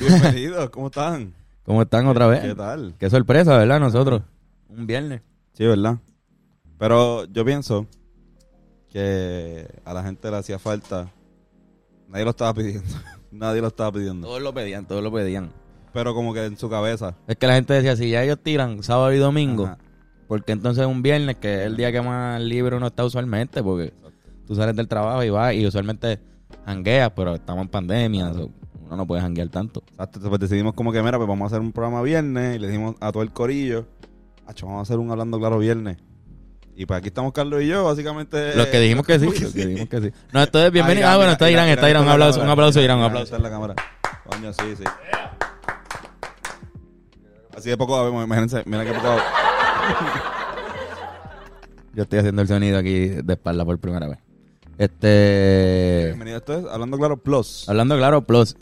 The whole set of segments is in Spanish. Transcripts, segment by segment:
Bienvenidos, ¿cómo están? ¿Cómo están otra vez? ¿Qué tal? Qué sorpresa, ¿verdad? Nosotros. Un viernes. Sí, ¿verdad? Pero yo pienso que a la gente le hacía falta. Nadie lo estaba pidiendo. Nadie lo estaba pidiendo. Todos lo pedían, todos lo pedían. Pero como que en su cabeza. Es que la gente decía, si ya ellos tiran sábado y domingo, Ajá. porque entonces un viernes, que es el día que más libre uno está usualmente, porque tú sales del trabajo y vas y usualmente jangueas, pero estamos en pandemia, so, uno no puede janguear tanto. Exacto, pues decidimos como que, mira, pues vamos a hacer un programa viernes y le dijimos a todo el corillo, "Acho, vamos a hacer un Hablando Claro viernes. Y pues aquí estamos Carlos y yo, básicamente. Los que dijimos que sí, ¿cómo los que dijimos que sí. No, esto es bienvenido. Ah, bueno, está Irán, está Irán. Un aplauso, un aplauso, Irán, un aplauso. en la cámara. Coño, sí, sí. Así de poco, imagínense, mira qué poco. Yo estoy haciendo el sonido aquí de espalda por primera vez. Este. Bienvenido, esto es Hablando Claro Plus. Hablando claro, plus.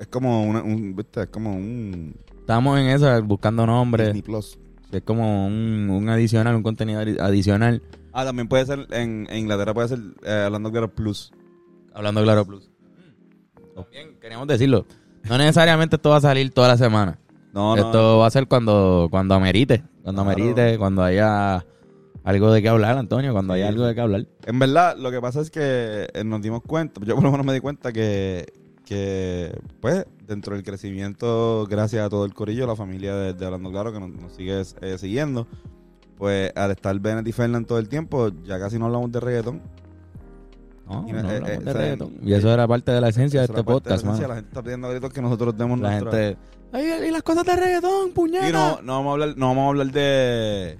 Es como una, un, viste, es como un Estamos en eso, buscando nombres. Disney Plus. Es como un, un adicional, un contenido adi- adicional. Ah, también puede ser, en, en Inglaterra puede ser eh, Hablando Claro Plus. Hablando claro, plus. También queríamos decirlo. No necesariamente esto va a salir toda la semana. No, no. esto va a ser cuando, cuando amerite. Cuando Claro. amerite, cuando haya algo de qué hablar, Antonio. Cuando Sí. haya algo de qué hablar. En verdad, lo que pasa es que eh, nos dimos cuenta, yo por lo menos me di cuenta que, que pues, dentro del crecimiento, gracias a todo el corillo, la familia de, de Hablando Claro, que nos, nos sigue eh, siguiendo, pues al estar Bennett y Fernan todo el tiempo, ya casi no hablamos de reggaetón. No, Y, no eh, hablamos eh, de reggaetón. Y eso era parte de la esencia de este parte de la podcast, esencia. La gente está pidiendo gritos que nosotros demos La nuestra... gente... Ay, y las cosas de reggaetón, puñeta. Y no, no vamos a hablar, no vamos a hablar de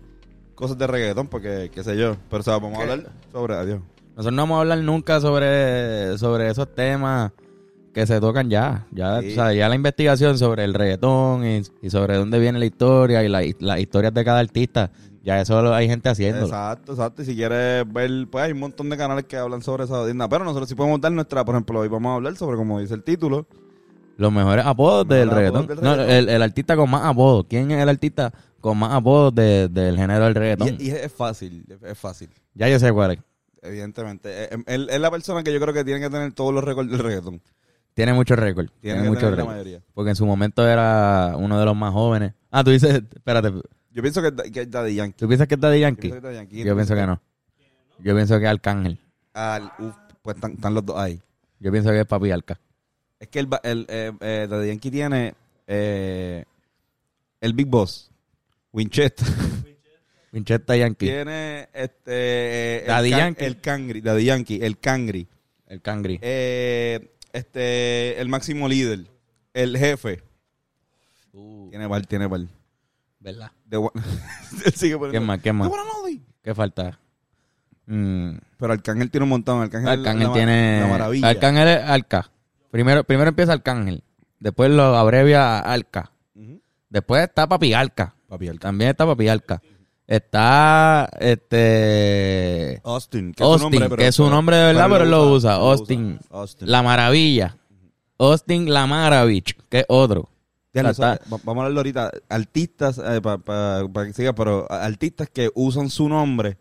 cosas de reggaetón, porque qué sé yo, pero o sea, vamos a hablar sobre adiós. Nosotros no vamos a hablar nunca sobre, sobre esos temas que se tocan ya. Ya, Sí. o sea, ya la investigación sobre el reggaetón y, y sobre dónde viene la historia y la- y las historias de cada artista, ya eso lo hay gente haciéndolo. Exacto, exacto. Y si quieres ver, pues hay un montón de canales que hablan sobre esa odisna. Pero nosotros sí podemos dar nuestra, por ejemplo, hoy vamos a hablar sobre, como dice el título, Los mejores apodos Los del reggaetón. apodos del No, reggaetón. el, el artista con más apodos. ¿Quién es el artista con más apodos de- del género del reggaetón? y, y es fácil, es fácil, Ya yo sé cuál es. evidentemente. Eh, Él es la persona que yo creo que tiene que tener todos los récords del reggaetón. Tiene mucho récord. Tiene mucho récord. Porque en su momento era uno de los más jóvenes. Ah, tú dices, espérate, Yo pienso que, que es Daddy Yankee. ¿tú piensas que es Daddy Yo Yankee? pienso que es Daddy Yankee. Yo pienso que no. Yo pienso que es Arcángel. Al- uf, pues están, están los dos ahí. Yo pienso que es Papi Arca. Es que el, el eh, eh, Daddy Yankee tiene eh, el Big Boss, Winchester. Winchester Yankee. Tiene este. el Daddy can- Yankee. El Cangri. Daddy Yankee. El Cangri. El Cangri. Eh, este. El máximo líder. El jefe. Uh, Tiene par, tiene par. ¿Verdad? De gua- Él sigue poniendo. ¿Qué más? ¿Qué más? ¿Qué falta? Mm, Pero Arcángel tiene un montón. Arcángel, la, tiene... La maravilla. Arcángel es Arca. Primero, primero empieza Arcángel. Después lo abrevia a Arca. Ujú. Después está Papi Arca. Papi Arca. También está Papi Arca. Está este Austin. Que Austin, es su nombre, pero- que es su nombre de verdad, pero él lo usa. lo Austin. Austin. La Maravilla. Austin La Maravich, que es otro. Ya lo O sea, sabe. Va- Vamos a hablarlo ahorita. Artistas, para que siga, pero artistas que usan su nombre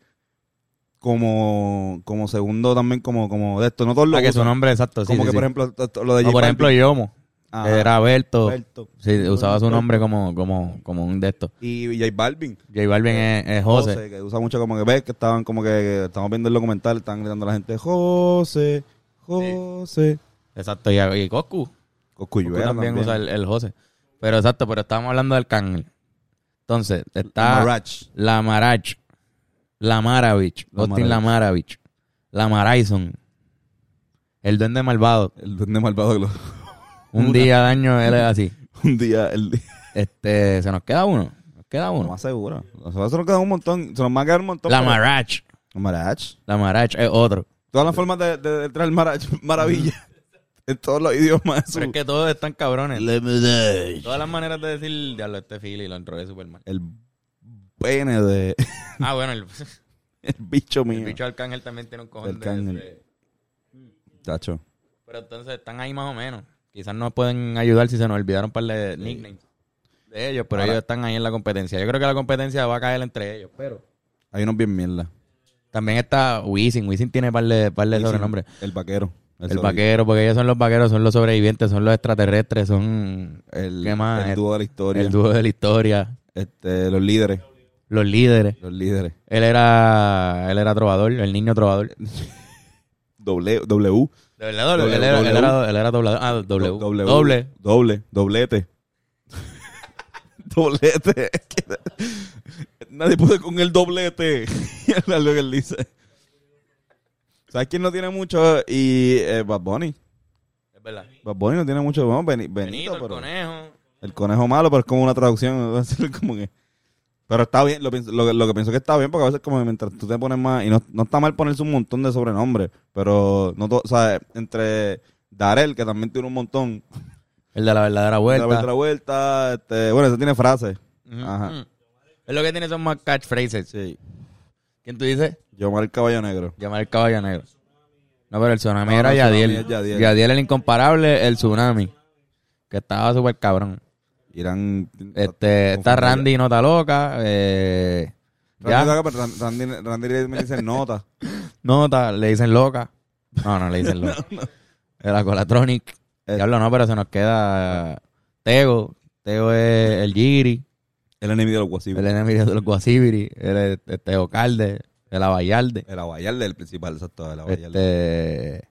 como, como segundo también, como, como de esto. No todos lo Para que su nombre exacto. Como sí, que, sí. por ejemplo, lo de por ejemplo. Yomo. Ajá. Era Alberto. Alberto. Sí, usaba su nombre como, como, como un de estos. Y J Balvin. J Balvin es, es José. que usa mucho como que ves que estaban como que, que estamos viendo el documental, están gritando a la gente, José, José. Exacto. Y, y Coscu. Coscu también, también. usa el, el José. Pero exacto, pero estábamos hablando del Arcángel. Entonces, está Marach. la Marach, la Maravich, La Austin la Maravich, la Maraison, el Duende Malvado. El duende malvado. Un Una. día al año él es así. Un día, el día. Este, se nos queda uno. Nos queda No uno. más seguro. Nosotros nos queda un montón. Se nos va a quedar un montón. La pero- Marach. Marach. La Marach es otro. Todas las formas de, de, de traer marach, maravilla. en todos los idiomas. Pero es que todos están cabrones. Todas las maneras de decir, diablo, este Philly lo entró de Superman. El pene de. Ah, bueno, el, el bicho mío. el bicho Arcángel también tiene un cojón de Arcángel. Tacho. Pero entonces están ahí más o menos. Quizás nos pueden ayudar si se nos olvidaron un par de nicknames de ellos, pero Ahora- ellos están ahí en la competencia. Yo creo que la competencia va a caer entre ellos, pero Hay unos bien mierda. también está Wisin. Wisin tiene par de, par de Wisin, sobrenombres. El vaquero. El sobreviviente. vaquero, porque ellos son los vaqueros, son los sobrevivientes, son los extraterrestres, son El, ¿Qué más? el dúo de la historia. el dúo de la historia, Este, los líderes. los líderes. Los líderes. Él era, él era trovador, el niño trovador. Doble, w. De verdad, doble, él, era, él, era, él era doblador. Ah, doble. W. Doble. Doble. Doblete. doblete. Nadie puede con el doblete. es lo que él dice. ¿Sabes quién no tiene mucho? Y eh, Bad Bunny. Es verdad. Bad Bunny no tiene mucho. Bueno, Beni- Benito, Benito, el pero- conejo. El conejo malo, pero es como una traducción. como que- Pero está bien, lo, pienso- lo, que- lo que pienso que está bien, porque a veces como mientras tú te pones más, y no, no está mal ponerse un montón de sobrenombres, pero no to- o sea, entre Darel, que también tiene un montón, El de la verdadera vuelta. La otra vuelta, este, bueno, ese tiene frases. Ajá. Es lo que tiene son más catchphrases. Sí. ¿Quién tú dices? Yo el caballo negro. Llamar el caballo negro. No, pero el tsunami No, era no, el Yadiel. Yadiel. Yadiel el incomparable, el tsunami. Que estaba súper cabrón. Irán. Este, está Randy Nota Loca. Eh, Randy. Loca, pero Ran- Randy, Randy me dice nota. Nota, le dicen loca. No, no le dicen loca. El Acolatronic. Eh. Diablo, no, pero se nos queda Tego. Tego es el Giri. El enemigo de los guasibos. El enemigo de los Guasibiri. El, el Tego Calde. El Abayalde. El abayalde, el principal, exacto. El abayalde. Este,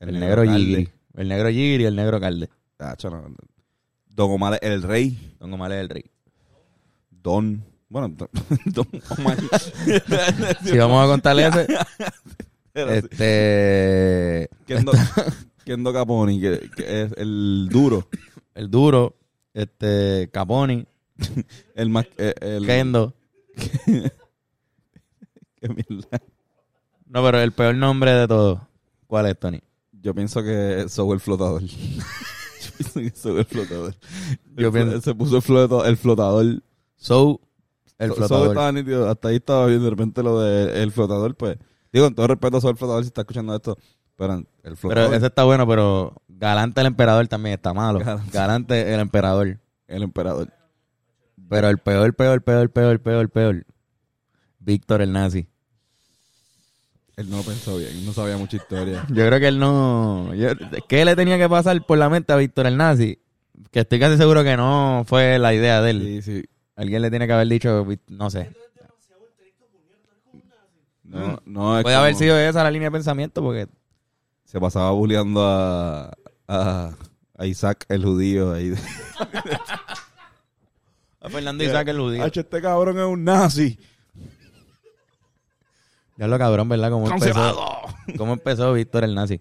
el, negro Calde. Giri. El negro Giri y el negro Calde. Tacho, no. Don Omar, el rey. Don Omar es el rey. Don. Bueno, Don, Don Omar. Si vamos a contarle ese, este, Kendo, Kendo Caponi, que, que es el duro. el duro, este, Caponi, El más. eh, El, Kendo. Qué mierda. No, pero el peor nombre de todos. ¿Cuál es, Tony? Yo pienso que Soul el flotador. El flotador. Yo Él- pienso- se puso el, floto- el flotador. So, el So- flotador. estaba nítido. Hasta ahí estaba viendo de repente lo del flotador, pues. Digo, con todo respeto Soul el flotador si está escuchando esto. Pero el flotador. Pero ese está bueno, pero Galante el emperador también está malo. Galante. Galante el emperador. El emperador. Pero el peor, peor, peor, peor, peor, peor. Víctor el nazi. Él no pensó bien. No sabía mucha historia. Yo creo que él no. yo- ¿Qué le tenía que pasar por la mente a Víctor el nazi? Que estoy casi seguro que no fue la idea de él. Sí, sí. Alguien le tiene que haber dicho, no sé. No, no es Puede haber sido esa la línea de pensamiento porque Se pasaba bulleando a, a, a Isaac el judío ahí. a Fernando Isaac el judío. Hacho, este cabrón es un nazi. Ya lo cabrón, ¿verdad? ¿Cómo empezó, ¿Cómo empezó Víctor el nazi?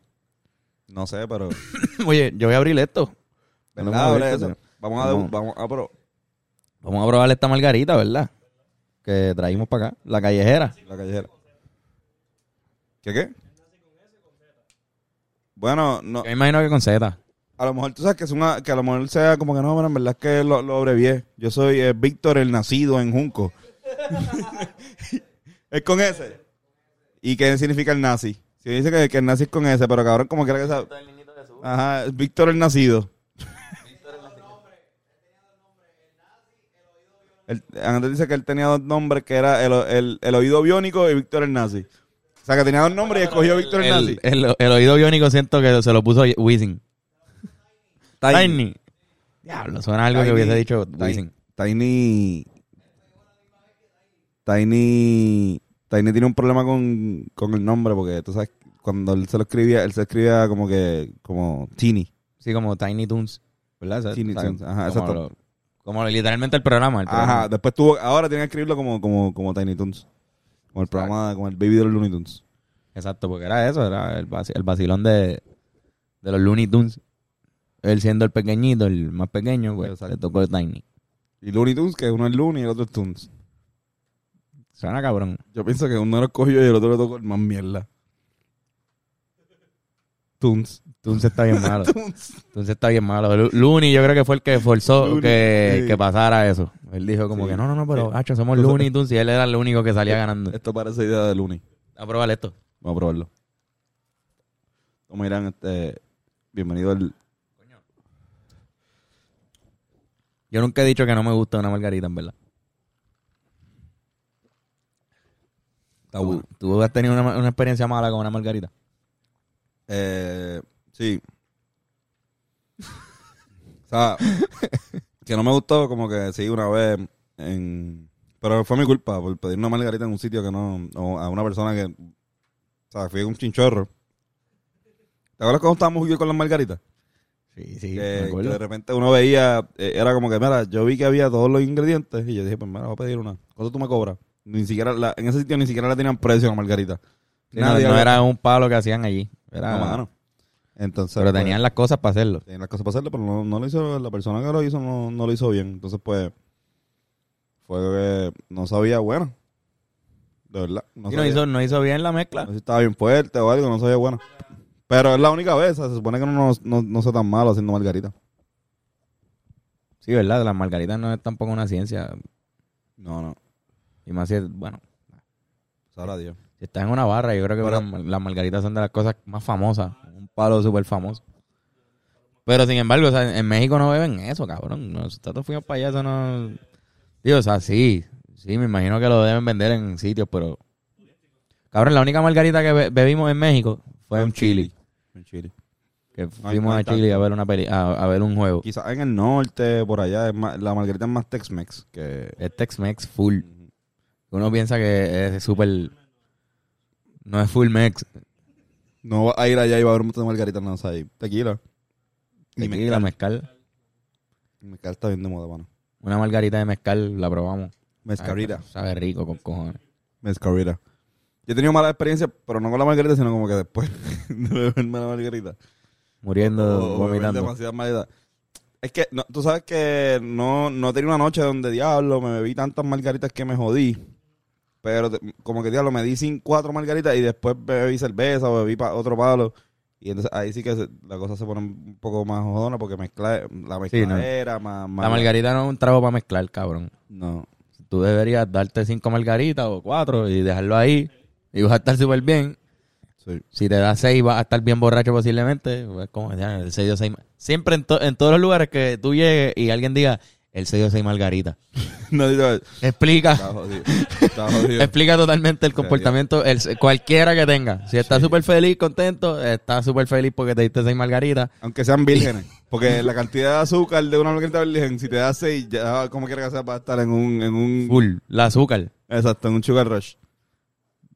No sé, pero. Oye, yo voy a abrir esto. ¿Verdad? Vamos a ver Abre esto. eso. Vamos a, Vamos. vamos a pro- Vamos a probar esta margarita, ¿verdad? Que traímos para acá. La callejera. la callejera. ¿Qué qué? Bueno, no, Yo me imagino que con Z. a lo mejor tú sabes que es una, que a lo mejor sea como que no, pero en verdad es que lo, lo abrevié. Yo soy eh, Víctor el nacido en Junco. es con ese. ¿Y qué significa el nazi? Si dice que, que el nazi es con ese, pero cabrón, como quiera que sea. Ajá, Víctor el nacido. Él- antes dice que él tenía dos nombres, que era el, el, el oído biónico y Víctor el nazi. O sea, que tenía dos nombres y escogió Víctor el, nazi. El, el- el oído biónico siento que se lo puso Wisin. Tiny. Diablo, suena algo que Tiny- hubiese dicho Tiny- Wisin. Tiny. Tiny. Tiny tiene un problema con, con el nombre porque tú sabes, cuando él se lo escribía, él se escribía como que, como Tiny. Sí, como Tiny Toons. ¿Verdad? Tiny Toons, ajá, como exacto. lo- como literalmente el programa. el Ajá, después tuvo, ahora tiene que escribirlo como, como, como Tiny Toons. Como el programa, como el baby de los Looney Tunes. Exacto, porque era eso, era el, vaci- el vacilón de, de los Looney Tunes. Él siendo el pequeñito, el más pequeño, pues le tocó el Tiny. Y Looney Tunes, que uno es Looney y el otro es Tunes. Suena cabrón. Yo pienso que uno lo cogió y el otro le tocó el más mierda. Tunes. Tunes está bien malo. Tunes. Tunes está bien malo. Looney yo creo que fue el que forzó Looney, que, sí. que pasara eso. Él dijo como Sí. que no, no, no, pero hacho, somos Entonces- Looney Tunes y él era el único que salía ganando. Esto parece idea de Looney. A probar esto. Vamos a probarlo. Como dirán, este, bienvenido al... Yo nunca he dicho que no me gusta una margarita, en verdad. ¿Tú, has tenido una, una experiencia mala con una margarita? Eh, sí. o sea, que no me gustó como que sí una vez en... Pero fue mi culpa por pedir una margarita en un sitio que no... O a una persona que... O sea, fui un chinchorro. ¿Te acuerdas cuando estábamos yo con las margaritas? Sí, sí, que, que de repente uno veía, eh, era como que, mira, yo vi que había todos los ingredientes y yo dije, pues mira, voy a pedir una. ¿Cuánto tú me cobras? Ni siquiera, la- en ese sitio ni siquiera le tenían precio a la margarita. Sí, no, Nadie no era un palo que hacían allí. Era, No, mano. Entonces, pero pues, tenían las cosas para hacerlo. tenían las cosas para hacerlo, pero no, no lo hizo, la persona que lo hizo no, no lo hizo bien. Entonces, pues, fue que no sabía bueno. De verdad. No, Y no hizo, no hizo bien la mezcla. no sé si estaba bien fuerte o algo, no sabía bueno. Pero es la única vez, se supone que no, no, no sea tan malo haciendo margarita. Sí, ¿verdad? Las margaritas no es tampoco una ciencia. No, no. Y más si es, bueno, Sabrá Dios. si estás en una barra, yo creo que Pero- las, las margaritas son de las cosas más famosas. Un palo súper famoso. Pero sin embargo, o sea, en México no beben eso, cabrón. Nosotros fuimos para allá, eso no... Digo, o sea, sí. Sí, me imagino que lo deben vender en sitios, pero... Cabrón, la única margarita que be- bebimos en México fue en Chile. En Chile. Que fuimos a Chile a ver una peli a, a ver un juego. Quizás en el norte, por allá, es más- la margarita es más Tex-Mex que... Es Tex-Mex full. Uno piensa que es súper... No es full mex. No va a ir allá y va a haber un montón de margaritas, no, o sea, hay tequila. Y Tequila, mezcal. mezcal. Mezcal está bien de moda, mano. Una margarita de mezcal la probamos. Mezcarita. Sabe, sabe rico con cojones. Mezcarita. Yo he tenido mala experiencia, pero no con la margarita, sino como que después de beberme la margarita. Muriendo, O vomitando. demasiadas margaritas. Es que, no, tú sabes que no, no tenía una noche donde, diablo, me bebí tantas margaritas que me jodí. Pero te- como que, diablo, me di sin cuatro margaritas y después bebí cerveza o bebí pa- otro palo. Y entonces ahí sí que se- la cosa se pone un poco más jodona porque mezcla, la Sí, no. mezcladera, más, más... La margarita no es un trago para mezclar, cabrón. No. Tú deberías darte cinco margaritas o cuatro y dejarlo ahí. Y vas a estar súper bien. Sí. Si te das seis, vas a estar bien borracho posiblemente. Pues como ya, el seis seis. Siempre en, to- en todos los lugares que tú llegues y alguien diga, el seis dio seis margarita. no, digo, Explica. está jodido. Está jodido. Explica totalmente el comportamiento, el, cualquiera que tenga. Si estás Sí. súper feliz, contento, estás súper feliz porque te diste seis margaritas. Aunque sean vírgenes. Porque la cantidad de azúcar de una margarita virgen, si te da seis, ya como quiera que sea, va a estar en un, en un... Full. La azúcar. Exacto, en un sugar rush.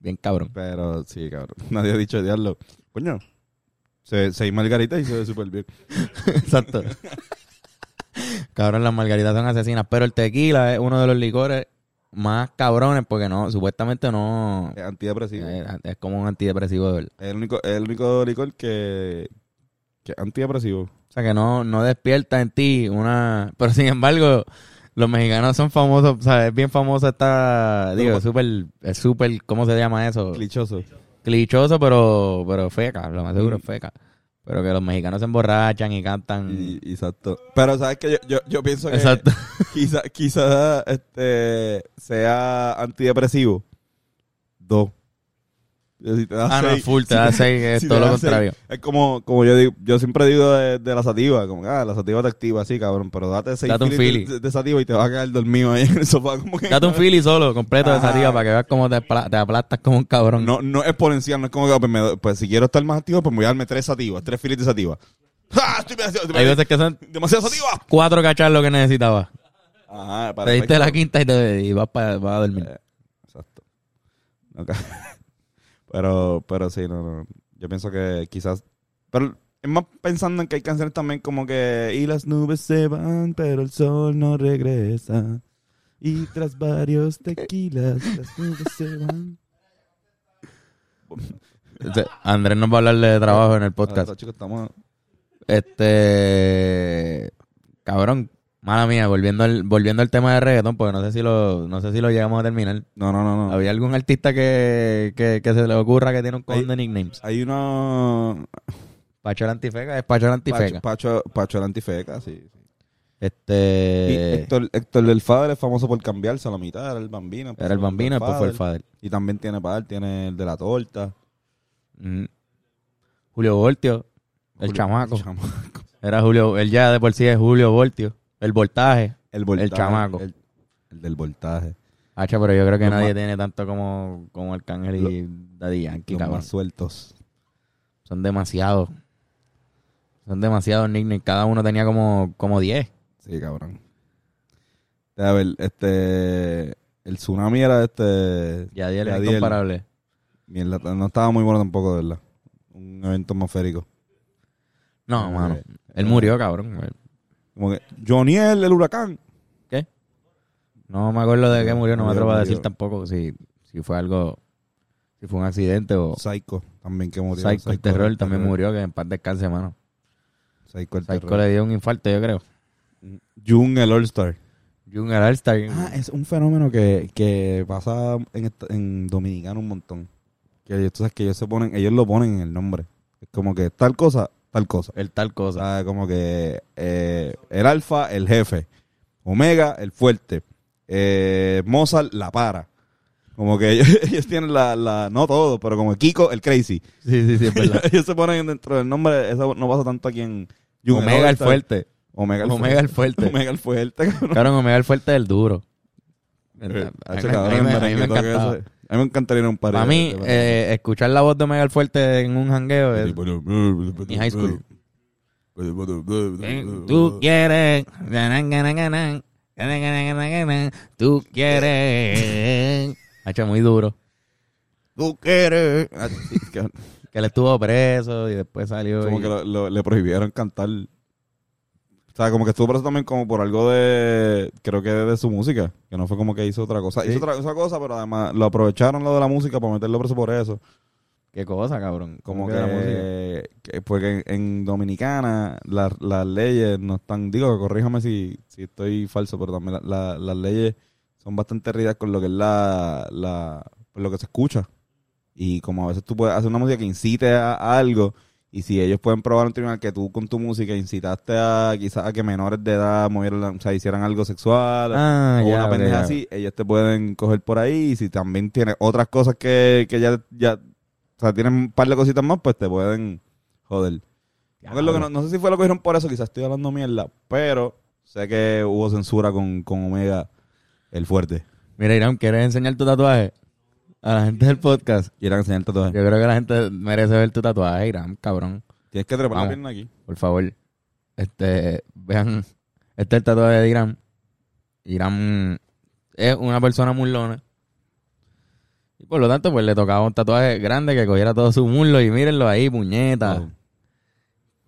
Bien cabrón. Pero sí, cabrón. Nadie ha dicho diablo. Coño, se, seis margaritas y se ve súper bien. Exacto. Cabrón, las margaritas son asesinas. Pero el tequila es uno de los licores más cabrones porque no, supuestamente no. Es antidepresivo. Es, es como un antidepresivo de verdad. Es el único, es el único licor que, que es antidepresivo. O sea que no, no despierta en ti una. Pero sin embargo, los mexicanos son famosos, o sea, es bien famoso esta. Digo, es súper, es súper, ¿cómo se llama eso? Clichoso. Clichoso, pero, pero feca, lo más seguro es feca. Pero que los mexicanos se emborrachan y cantan. Y, exacto. Pero sabes que yo, yo, yo pienso que Exacto. quizá, quizá este sea antidepresivo. Dos. Si te Ah, no, seis- full, te si da seis, es si todo lo da seis, contrario. Es como, como yo digo, yo siempre digo de, de la sativa, como que, ah, la sativa te activa así, cabrón, pero date seis Date un fili. de, de sativa y te vas a quedar dormido ahí en el sofá, como que Date un fili solo, completo de Ajá. sativa para que veas cómo te, te aplastas como un cabrón. no, no es exponencial, no es como que pues, me- pues, si quiero estar más activo, pues me voy a darme tres sativas, tres filis de sativa. ¡Ah! Estoy Hay veces que son demasiado sativa. cuatro cachas lo que necesitabas. Ajá, Te diste la quinta y, te, y vas, pa- vas a dormir. Eh, Exacto. Ok. Pero, pero sí, no, no. Yo pienso que quizás. Pero es más pensando en que hay canciones también como que. Y las nubes se van, pero el sol no regresa. Y tras varios tequilas, las nubes se van. Andrés nos va a hablar de trabajo en el podcast. Ahora, chicos, estamos. Este cabrón, mala mía, volviendo al, volviendo al tema de reggaetón, porque no sé si lo, no sé si lo llegamos a terminar. No, no, no, no. ¿Había algún artista que, que, que se le ocurra que tiene un Hay- de nicknames? Hay uno. Pacho antifeca, es Pacho antifeca. Pacho, Pacho, antifeca, sí. sí. Y Este Héctor, Héctor del Fader es famoso por cambiarse a la mitad, era el bambino. era el bambino, después fue el Fader. Y también tiene padre, tiene el de la torta. Mm. Julio Voltio, el Julio- chamaco. El chamaco. Era Julio, él ya de por sí es Julio Voltio. El voltaje. El, voltaje, chamaco. El, el del voltaje. Hacha, pero yo creo que Los nadie más- tiene tanto como, como Arcángel y Daddy Yankee, Los cabrón. más sueltos. Son demasiados. Son demasiados nicknames. Cada uno tenía como, como 10. Sí, cabrón. A ver, este. El tsunami era este. Yadiel es Yadiel. incomparable. Mierda, no estaba muy bueno tampoco, de verdad. Un evento atmosférico. No, Eh, mano. Él murió, cabrón. Como que. Joniel, el huracán. ¿Qué? No me acuerdo de qué murió. No me Murió, atrevo a murió. decir tampoco si, si fue algo... Si fue un accidente o... Psycho también que murió. Psycho, el terror también murió. Que en paz descanse, mano. Psycho, el Psycho terror. le dio un infarto, yo creo. Jung, el All-Star. Jung el All-Star. Ah, es un fenómeno que, que pasa en, esta- en Dominicano un montón. Que ellos, tú sabes que ellos se ponen, ellos lo ponen en el nombre. Es como que tal cosa, tal cosa. El tal O cosa. sea, como que eh, el alfa, el jefe. Omega, el fuerte. Eh, Mozart, la para. Como que ellos, ellos tienen la, la, no todo, pero como Kiko, el crazy. Sí, sí, sí, es verdad. ellos se ponen dentro del nombre, eso no pasa tanto aquí en Omega el fuerte. Omega el Omega el fuerte. Omega el fuerte, Omega el fuerte del duro. A mí Eh, a mí cabrón, me- el a mí me merenguito que encantaba. A mí me encantaría ir a un par Para mí, eh, escuchar la voz de Omega el fuerte en un jangueo es... Mi high school. Tú quieres... Tú quieres... Hacho, muy duro. Tú quieres. Que- Que él estuvo preso y después salió... Como y- que lo- lo- le prohibieron cantar. O sea, como que estuvo preso también como por algo de, creo que de su música, que no fue como que hizo otra cosa. Sí. Hizo otra, otra cosa, pero además lo aprovecharon lo de la música para meterlo preso por eso. Qué cosa, cabrón. Como ¿Cómo que, que la música? que- porque en, Dominicana las las leyes no están, digo, corríjame si, si estoy falso, pero también la- la- las leyes son bastante rígidas con lo que es la, la, lo que se escucha. Y como a veces tú puedes hacer una música que incite a, a algo, y si ellos pueden probar en un tribunal que tú con tu música incitaste a quizás a que menores de edad movieran, o sea, hicieran algo sexual, Ah, o ya, una pendeja así, ellos te pueden coger por ahí. Y si también tienes otras cosas que, que ya, ya, o sea, tienen un par de cositas más, pues te pueden joder. No, es lo que no, no sé si fue lo que dijeron por eso, quizás estoy hablando mierda, pero sé que hubo censura con, con Omega el fuerte. Mira, Irán, ¿quieres enseñar tu tatuaje? A la gente del podcast. Quiero enseñar el tatuaje. Yo creo que la gente merece ver tu tatuaje, Irán, cabrón. Tienes que trepar la Vamos. pierna aquí. Por favor. Este, vean, este es el tatuaje de Irán. Irán es una persona murlona. Y por lo tanto, pues le tocaba un tatuaje grande que cogiera todo su muslo y mírenlo ahí, puñeta. Oh.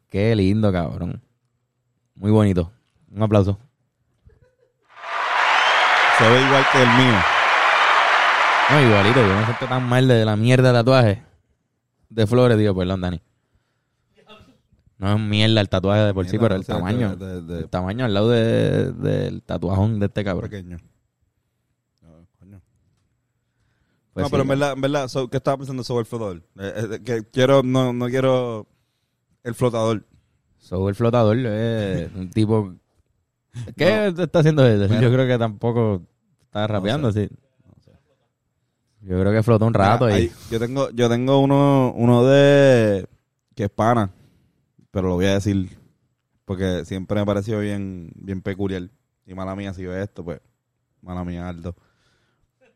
Qué lindo, cabrón. Muy bonito. Un aplauso. Se ve igual que el mío. No, igualito, yo me siento tan mal de la mierda de tatuaje. De flores, digo, perdón, Dani. No es mierda el tatuaje de por sí, pero el sea, tamaño. de- de- de- El tamaño al lado de- del tatuajón de este cabrón. pequeño. No, coño. Pues no, sí, pero en verdad, en verdad, so- ¿qué estaba pensando sobre el flotador? Eh, eh, que quiero, no, no quiero el flotador. Soy el flotador, es un tipo. ¿Qué está haciendo él? Mira. Yo creo que tampoco está rapeando, sí. Yo creo que flotó un rato ahí, yo tengo, yo tengo uno, uno de que es pana, pero lo voy a decir porque siempre me pareció bien, bien peculiar. Y mala mía, si ve esto, pues, mala mía, Aldo.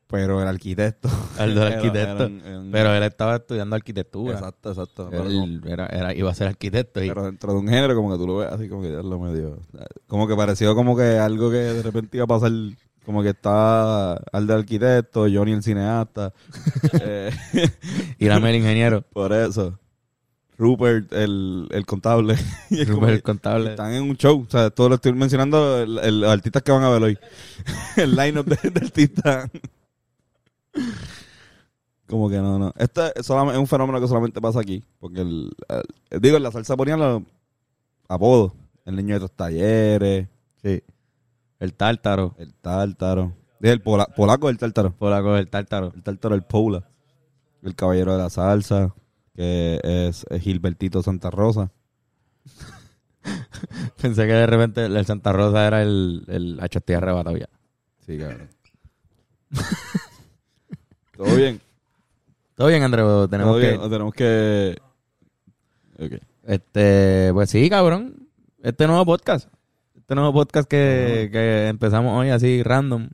Pero el arquitecto. Aldo el arquitecto. era un- era un- Pero él estaba estudiando arquitectura. Exacto, exacto. Él era, era- iba a ser arquitecto y. pero dentro de un género, como que tú lo ves así, como que ya lo medio. Como que pareció como que algo que de repente iba a pasar. Como que está Aldo el arquitecto, Johnny el cineasta. eh, Irán el ingeniero. Por eso. Rupert, el, el contable. Y Rupert el contable. Están en un show. O sea, todo lo estoy mencionando, el, el- los artistas que van a ver hoy. el line-up de, de artistas. como que no, no. Esto es, solamente, es un fenómeno que solamente pasa aquí. Porque, el, el- digo, en la salsa ponían los apodos. El niño de los talleres, Sí. El tártaro. el tártaro. El pola- polaco del tártaro. Polaco del tártaro. El tártaro, el Paula. El caballero de la salsa, que es, es Gilbertito Santa Rosa. Pensé que de repente el Santa Rosa era el, el HT arrebatado ya. Sí, cabrón. ¿Todo bien? Todo bien, Andrés. Tenemos ¿Todo que. bien? ¿O tenemos que... Ok. Este, pues sí, cabrón. Este nuevo podcast. Este nuevo podcast que, que empezamos hoy así random.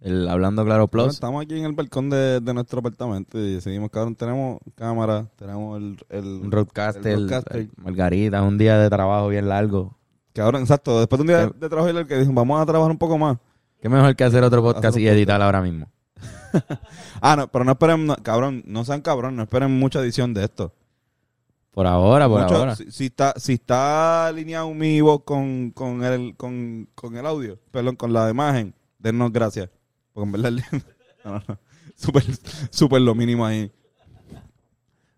el Hablando Claro Bueno, Plus. estamos aquí en el balcón de, de nuestro apartamento y decidimos, cabrón, tenemos cámara, tenemos el... el Un roadcaster, el roadcaster. Margarita, un día de trabajo bien largo. Cabrón, exacto. Después de un día de trabajo el que dijo, vamos a trabajar un poco más. Qué mejor que hacer otro podcast y editar ahora mismo. Ah, no, pero no esperen, no, cabrón, no sean cabrón, no esperen mucha edición de esto. Por ahora, por Mucho- ahora. Si, si está, si está alineado mi voz con, con, el, con, con el audio, perdón, con la imagen, dennos gracias. Porque en verdad, no, no, no. Súper, súper lo mínimo ahí.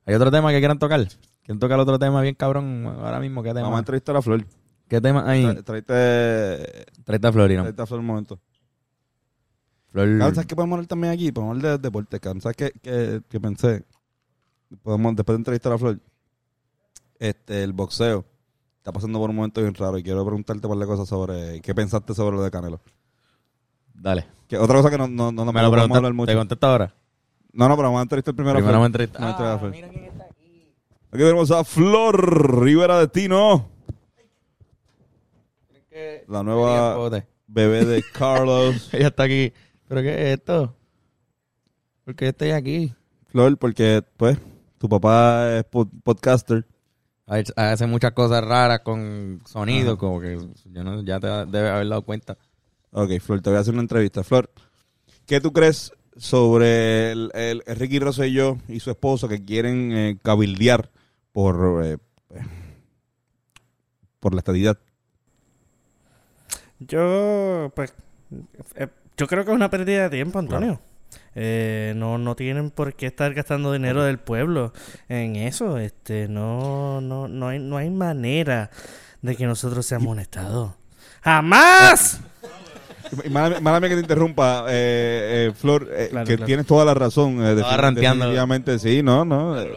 ¿Hay otro tema que quieran tocar? ¿Quieren tocar otro tema bien cabrón ahora mismo? ¿Qué Vamos a tema? entrevistar a Flor. ¿Qué tema hay? Tra- Tráete, 30 Florino. tráete a Flor un momento. Flor. ¿sabes qué podemos hablar también aquí? Podemos hablar de deporte. ¿Sabes qué, qué, qué pensé? Podemos, después de entrevistar a Flor, este, el boxeo está pasando por un momento bien raro y quiero preguntarte por la cosa sobre qué pensaste sobre lo de Canelo. Dale. Que otra cosa que no, no, no, no Me lo podemos hablar mucho. ¿Te contesto ahora? No, no, pero vamos a entrevistar primero Primero. Vamos a entrevistar Ah, mira quién está aquí. Aquí tenemos a Flor Rivera de Tino, la nueva bebé de Carlos. Ella está aquí. ¿Pero qué es esto? ¿Por qué estoy aquí? Flor, porque, pues, tu papá es pod- podcaster. Ha- Hace muchas cosas raras con sonido, Ajá. como que yo no, ya te debes haber dado cuenta. Ok, Flor, te voy a hacer una entrevista. Flor, ¿qué tú crees sobre el, el- el Ricky Rosselló y su esposo que quieren eh, cabildear por, eh, eh, por la estadidad? Yo, pues, eh, yo creo que es una pérdida de tiempo, Antonio. Eh, no, no tienen por qué estar gastando dinero del pueblo en eso. Este, no, no, no hay, no hay manera de que nosotros seamos un estado. ¡Jamás! Mala, mala mía que te interrumpa, eh, eh, Flor, eh, Claro, que claro. tienes toda la razón. eh, definitivamente, sí, no, no, es,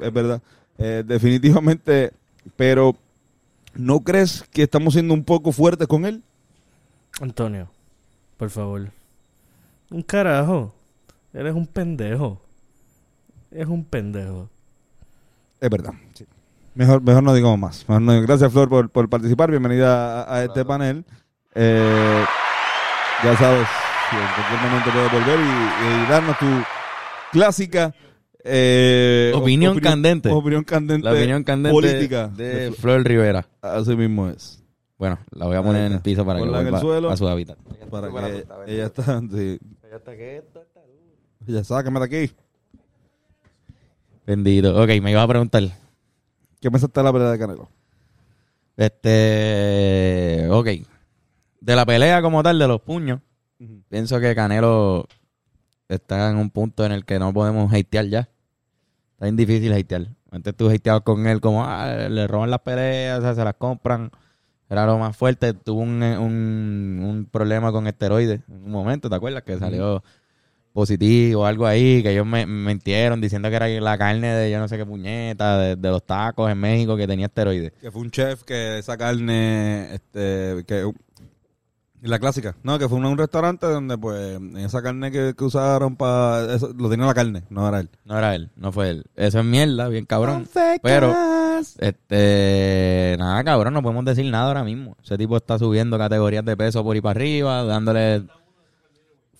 es verdad. Eh, definitivamente, pero ¿no crees que estamos siendo un poco fuertes con él? Antonio, por favor. Un carajo. Eres un pendejo. Es un pendejo. Es verdad. sí. Mejor, mejor no digamos más. Mejor no- gracias, Flor, por, por participar. Bienvenida a, a este panel. Eh, ya sabes, que en cualquier momento puedes volver y, y darnos tu clásica eh, Opinión candente. Opinión candente. La opinión candente política. de Flor Rivera. Así mismo es. Bueno, la voy a poner en el está. piso para que Ponla en el vuelva suelo. a su hábitat. Para que ella está. sí. Ella sácame de aquí. Bendito. Ok, me iba a preguntar. ¿Qué pensaste de la pelea de Canelo? Este. Ok. De la pelea como tal, de los puños, pienso que Canelo está en un punto en el que no podemos hatear ya. Está bien difícil hatear. Antes tú hateabas con él como, ah, le roban las peleas, o sea, se las compran. Era lo más fuerte. Tuvo un, un, un problema con esteroides en un momento, ¿te acuerdas? Que salió positivo, algo ahí, que ellos me mintieron diciendo que era la carne de yo no sé qué puñeta, de, de los tacos en México que tenía esteroides. Que fue un chef que esa carne, este, que la clásica, no, que fue un, un restaurante donde pues esa carne que, que usaron para eso lo tenía la carne, no era él. No era él, no fue él. Eso es mierda, bien cabrón. Pero, este, nada, cabrón, no podemos decir nada ahora mismo. Ese tipo está subiendo categorías de peso por y para arriba, dándole...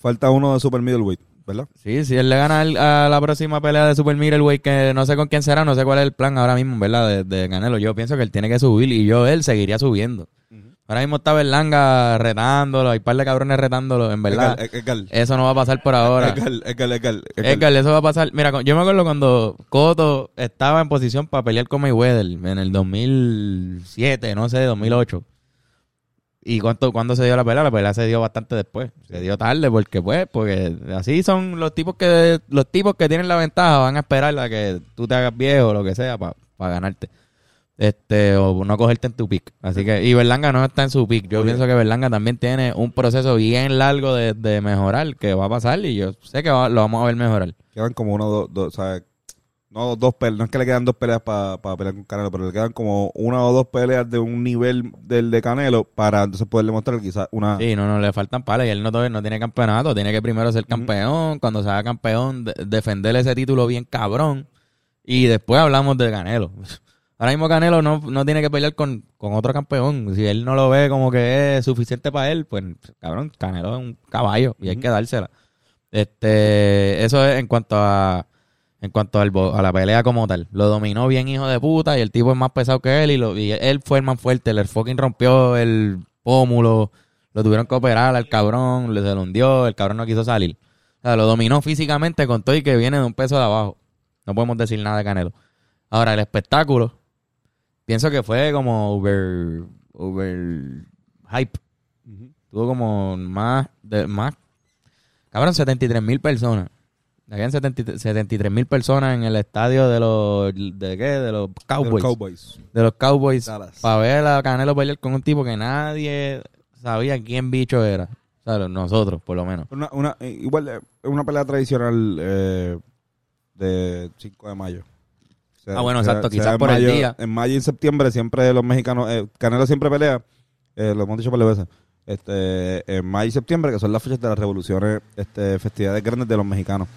falta uno de super middleweight, ¿verdad? Sí, si él le gana a la próxima pelea de Super Middleweight, que no sé con quién será, no sé cuál es el plan ahora mismo, ¿verdad? De, de Canelo. Yo pienso que él tiene que subir y yo, él, seguiría subiendo. Ahora mismo está Berlanga retándolo, hay un par de cabrones retándolo, en verdad. Edgar, Edgar, Eso no va a pasar por ahora. Edgar, Edgar, eso va a pasar. Mira, yo me acuerdo cuando Cotto estaba en posición para pelear con Mayweather en el 2007, no sé, 2008. ¿Y cuánto, cuándo se dio la pelea? La pelea se dio bastante después. Se dio tarde porque, pues, porque así son los tipos que los tipos que tienen la ventaja van a esperar a que tú te hagas viejo o lo que sea para ganarte. Este, o no cogerte en tu pick. Así que, y Berlanga no está en su pick. Yo Oye. pienso que Berlanga también tiene un proceso bien largo de, de mejorar que va a pasar y yo sé que va- lo vamos a ver mejorar. Quedan como uno, dos, dos, sea, no dos peleas, no es que le quedan dos peleas para pelear con Canelo, pero le quedan como una o dos peleas de un nivel del de Canelo para entonces poder demostrar quizás una... Sí, no, no le faltan palas y él no, no tiene campeonato. Tiene que primero ser campeón. Cuando se haga campeón, de- defender ese título bien cabrón. Y después hablamos de Canelo. Ahora mismo Canelo no, no tiene que pelear con, con otro campeón. Si él no lo ve como que es suficiente para él, pues, cabrón, Canelo es un caballo y hay que dársela. Este, eso es en cuanto a en cuanto al a la pelea como tal. Lo dominó bien hijo de puta y el tipo es más pesado que él y, lo, y él fue el más fuerte. El fucking rompió el pómulo, lo tuvieron que operar al cabrón, le se lo hundió, el cabrón no quiso salir. O sea, lo dominó físicamente con todo y que viene de un peso de abajo. No podemos decir nada de Canelo. Ahora, el espectáculo, pienso que fue como over, over hype. Tuvo como más, de, más, cabrón, 73 mil personas. Habían 73 mil personas en el estadio de los, ¿de qué? De los Cowboys. Cowboys. De los Cowboys. Dallas. Para ver a Canelo pelear con un tipo que nadie sabía quién bicho era. O sea, nosotros, por lo menos. Una, una, igual, eh, una pelea tradicional eh, de 5 de mayo. O sea, Ah, bueno, exacto, quizás por el día. En mayo y en septiembre siempre los mexicanos, eh, Canelo siempre pelea, eh, lo hemos dicho por veces, este, en mayo y septiembre, que son las fechas de las revoluciones, este, festividades grandes de los mexicanos.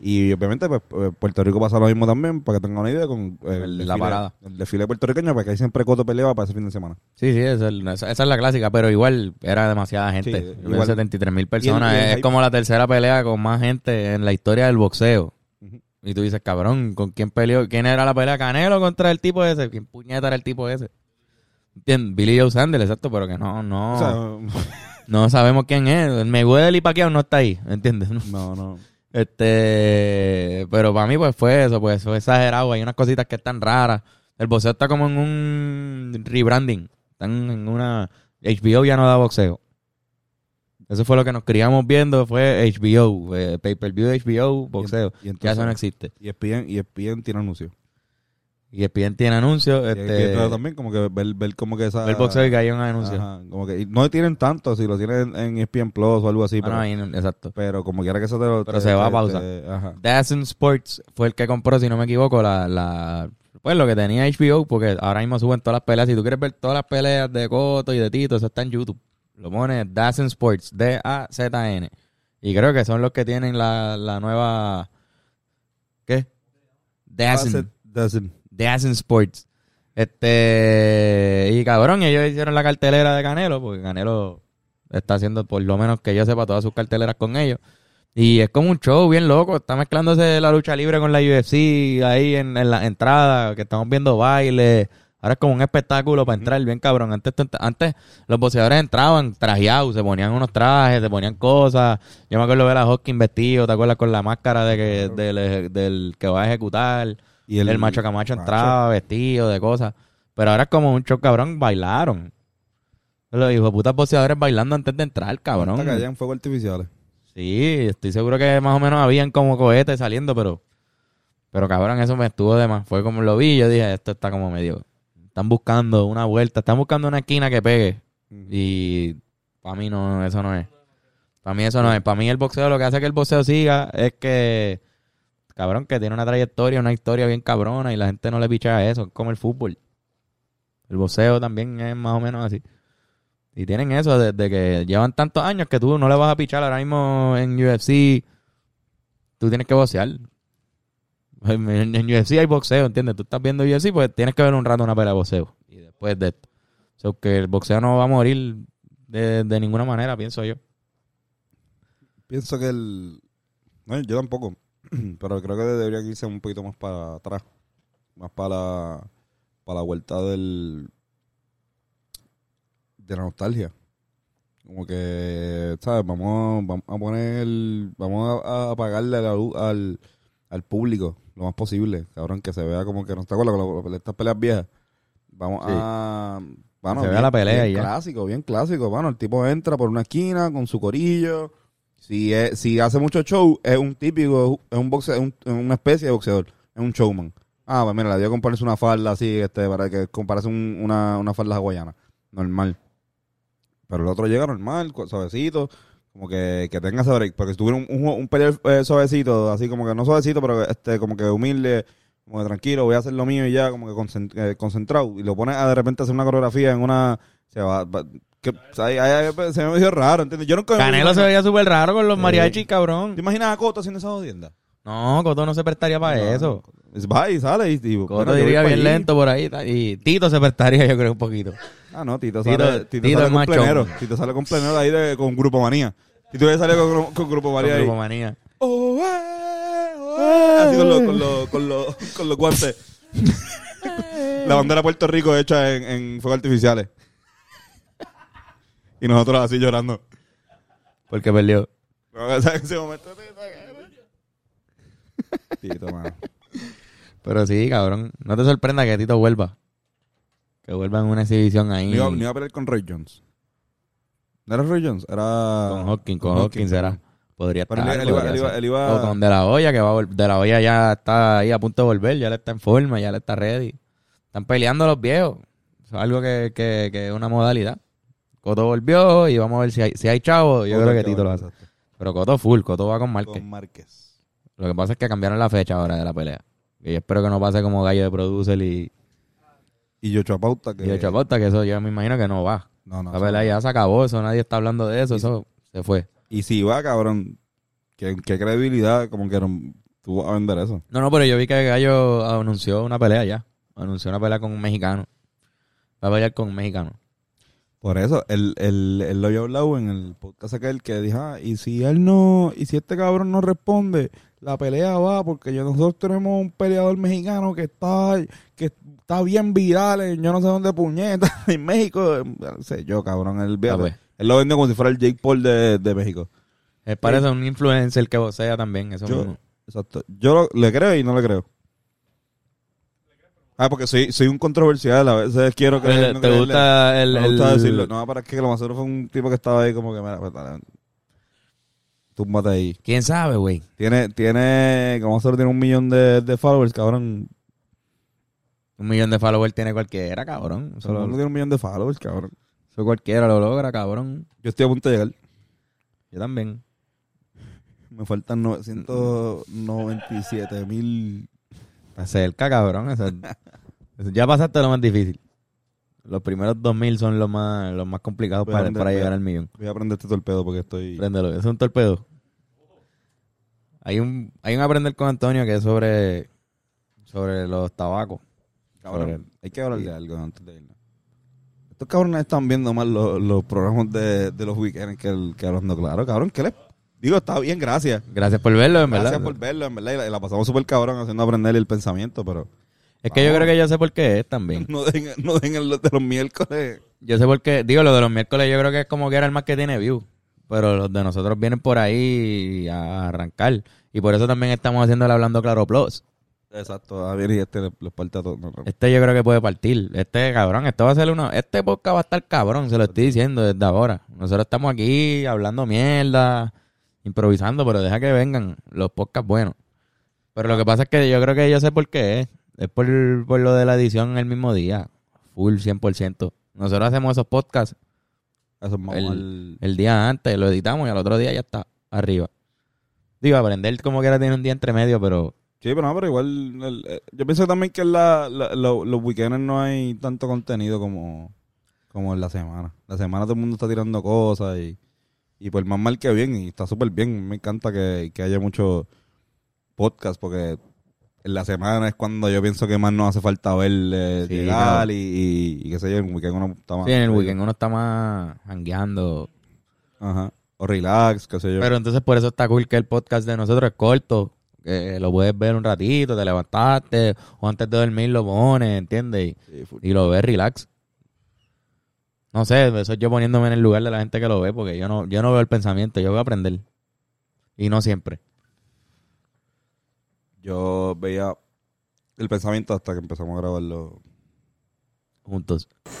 Y obviamente, pues, eh, Puerto Rico pasa lo mismo también, para que tengan una idea, con eh, El- el la desfile- parada. El desfile puertorriqueño, porque hay siempre coto peleaba para ese fin de semana. Sí, sí, esa, es- esa- esa es la clásica, pero igual era demasiada gente. Sí, igual. 73 mil personas. El- es como la tercera pelea con más gente en la historia del boxeo. Y tú dices, cabrón, ¿con quién peleó? ¿Quién era la pelea? ¿Canelo contra el tipo ese? ¿Quién puñeta era el tipo ese? Billy Joe Sanders, exacto, pero que no, no, O sea, no sabemos quién es. El Mayweather y Pacquiao no está ahí, ¿entiendes? no, no. Este, pero para mí pues fue eso, pues fue exagerado, hay unas cositas que están raras. El boxeo está como en un rebranding, están en una HBO ya no da boxeo. Eso fue lo que nos criamos viendo, fue HBO, eh, pay-per-view HBO, boxeo. Y ya entonces- eso no existe. Y ESPN, y ESPN tiene anuncios. Y ESPN tiene anuncios, Y este, también como que ver, ver como que esa... el boxeo y que hay un anuncio. Ajá, como que y no tienen tanto, si lo tienen en ESPN Plus o algo así, Ah, pero, no, ahí no- exacto. pero como quiera que eso te lo... Pero te- se va a pausa. te- ajá. Sports fue el que compró, si no me equivoco, la, la pues lo que tenía HBO, porque ahora mismo suben todas las peleas. Si tú quieres ver todas las peleas de Coto y de Tito, eso está en YouTube. Lo pones Dazen Sports, D-A-Z-N. Y creo que son los que tienen la, la nueva... ¿Qué? Dazen. Doesn't. Dazen Sports. Este. Y cabrón, ellos hicieron la cartelera de Canelo, porque Canelo está haciendo, por lo menos que yo sepa, todas sus carteleras con ellos. Y es como un show bien loco. Está mezclándose la lucha libre con la UFC ahí en, en la entrada, que estamos viendo baile. Ahora es como un espectáculo para entrar, bien cabrón. Antes, antes los boxeadores entraban trajeados, se ponían unos trajes, se ponían cosas. Yo me acuerdo de ver a Hawking vestido, ¿te acuerdas? Con la máscara de que, del, del que va a ejecutar. Y El, macho camacho entraba vestido de cosas. Pero ahora es como un show cabrón, bailaron. Los hijos putas boxeadores bailando antes de entrar, cabrón. Hasta que hayan fuegos artificiales. Sí, estoy seguro que más o menos habían como cohetes saliendo, pero. Pero cabrón, eso me estuvo de más. Fue como lo vi, yo dije, esto está como medio. Están buscando una vuelta, están buscando una esquina que pegue. Y para mí no, eso no es. Para mí eso no es. Para mí el boxeo, lo que hace que el boxeo siga es que, cabrón, que tiene una trayectoria, una historia bien cabrona y la gente no le picha eso, es como el fútbol. El boxeo también es más o menos así. Y tienen eso desde que llevan tantos años que tú no le vas a pichar ahora mismo en UFC. Tú tienes que boxear. En UFC hay boxeo, ¿entiendes? Tú estás viendo UFC, pues tienes que ver un rato una pelea de boxeo. Y después de esto. O sea, que el boxeo no va a morir de, de ninguna manera, pienso yo. Pienso que el... No, yo tampoco. Pero creo que debería irse un poquito más para atrás. Más para la, para la vuelta del... De la nostalgia. Como que, ¿sabes? Vamos, vamos a poner... Vamos a, a apagarle la luz al, al público lo más posible. Cabrón, que se vea como que no está con la- estas peleas viejas. Vamos Sí. a... Bueno, Se vea la pelea bien ya. clásico, bien clásico. Bueno, el tipo entra por una esquina con su corillo. Si, es- si hace mucho show, es un típico, es un boxeador, es un- una especie de boxeador, es un showman. Ah, pues mira, le dio a una falda así, este, para que comparase un- una, una falda hawaiana. Normal. Pero el otro llega normal, suavecito, como que, que tenga ese break. Porque si tuviera un, un, un pelea, eh, suavecito, así como que no suavecito, pero este, como que humilde, como que tranquilo, voy a hacer lo mío y ya, como que eh, concentrado. Y lo pones a de repente hacer una coreografía en una. Se va. va- que, o sea, ahí- ahí- ahí se me dio raro, ¿entiendes? Yo nunca. Canelo se veía súper raro con los Sí. mariachis, cabrón. ¿Te imaginas a Coto haciendo esa jodienda? No, Coto no se prestaría para No, eso. es- Va y sale y... y Coto diría voy pa' bien allí. lento por ahí. ta- Y Tito se prestaría, yo creo, un poquito. Ah, no, Tito, sale, Tito Tito sale es con plenero. Tito sale con plenero ahí de, con Grupo Manía. Tito ya sale con, con Grupo Con Manía ahí. Grupo Manía. Oh, eh, oh, eh. Así con los con los con los con los guantes. La bandera de Puerto Rico hecha en, en fuegos artificiales. Y nosotros así llorando. Porque perdió. O sea, en ese momento. Tito, mano. Pero sí, cabrón. No te sorprenda que Tito vuelva. Que vuelva en una exhibición ahí. No iba, no iba a pelear con Roy Jones. ¿No era Roy Jones? Era. Con Hopkins, con Hopkins será. Podría Pero estar. él, él iba, podría él, iba, ser. él iba- O con De La Hoya, que va a De La Hoya ya está ahí a punto de volver, ya le está en forma, ya le está ready. Están peleando los viejos. Eso es algo que, que, que es una modalidad. Coto volvió y vamos a ver si hay, si hay chavo. Yo creo que Tito lo hace. Pero Coto full, Coto va con Márquez. Con Márquez. Lo que pasa es que cambiaron la fecha ahora de la pelea. Y yo espero que no pase como gallo de producer y, Y Yocho Pauta que. y de Chapota, que eso yo me imagino que no va. No, no. La pelea ya se acabó, eso nadie está hablando de eso, Y- eso se fue. Y si va, cabrón. ¿Qué, qué credibilidad como que no- tú vas a vender eso? No, no, pero yo vi que Gallo anunció una pelea ya. Anunció una pelea con un mexicano. Va a pelear con un mexicano. Por eso, él, él, él lo había hablado en el podcast aquel que dijo, ah, y si él no, y si este cabrón no responde, la pelea va, porque yo, nosotros tenemos un peleador mexicano que está, que está bien viral en yo no sé dónde puñeta, en México, no sé yo, cabrón, él, Ah, pues. él lo vendió como si fuera el Jake Paul de, de México. Él parece un influencer que vocea también, eso Yo, mismo. exacto. Yo lo- le creo y no le creo. Ah, porque soy, soy un controversial, a veces quiero creer. le- ¿Te gusta el, Me gusta el- decirlo. No, para que lo más seguro fue un tipo que estaba ahí como que, mira, pues, túmbate ahí. ¿Quién sabe, güey? Tiene, tiene, como solo tiene un millón de, de followers, cabrón. Un millón de followers tiene cualquiera, cabrón. Solo lo- tiene un millón de followers, cabrón. eso cualquiera lo logra, cabrón. Yo estoy a punto de llegar. Yo también. Me faltan 997 mil. Está cerca, cabrón. eso- eso- ya pasaste lo más difícil. Los primeros 2000 son los más, los más complicados para, aprender, para voy a- llegar al millón. Voy a aprender este torpedo porque estoy. Préndelo, es un torpedo. Hay un, hay un aprender con Antonio que es sobre, sobre los tabacos. Cabrón, Sobre- hay que hablar de algo antes de irnos. Estos cabrones están viendo más los, los programas de, de los weekends que, el, que hablando claro. Cabrón, ¿qué les digo? Está bien, gracias. Gracias por verlo, en Gracias verdad. por verlo, en verdad. Y la, y la pasamos súper cabrón haciendo aprender el pensamiento, pero Es que yo creo que yo sé por qué es también. no dejen, no dejen el de los miércoles. Yo sé por qué. Digo, lo de los miércoles yo creo que es como que era el más que tiene view. Pero los de nosotros vienen por ahí a arrancar. Y por eso también estamos haciendo el Hablando Claro Plus. Exacto, a ver, y este les parte a todos. No, no. Este yo creo que puede partir. Este cabrón, esto va a ser uno. Este podcast va a estar cabrón, se lo estoy diciendo desde ahora. Nosotros estamos aquí hablando mierda, improvisando, pero deja que vengan los podcasts buenos. Pero lo que pasa es que yo creo que yo sé por qué es. Es por, por lo de la edición el mismo día. Full 100%. Nosotros hacemos esos podcasts el- el día antes, lo editamos y al otro día ya está arriba. Digo, aprender como que era tiene un día entre medio, pero Sí, pero no, pero igual. el- eh, yo pienso también que en la, la- lo- los weekends no hay tanto contenido como, como en la semana. La semana todo el mundo está tirando cosas y, y pues más mal que bien. Y está súper bien. Me encanta que, que haya mucho podcast porque en la semana es cuando yo pienso que más nos hace falta ver eh, Sí, llegar claro. y, y, y qué sé yo, en el weekend uno está más. sí, en el weekend uno está más hangueando. Ajá. O relax, qué sé yo. Pero entonces por eso está cool que el podcast de nosotros es corto. Que lo puedes ver un ratito, te levantaste, o antes de dormir lo pones, ¿entiendes? Sí, y lo ves relax. No sé, eso yo poniéndome en el lugar de la gente que lo ve, porque yo no, yo no veo el pensamiento, yo voy a aprender. Y no siempre. Yo veía el pensamiento hasta que empezamos a grabarlo. Juntos.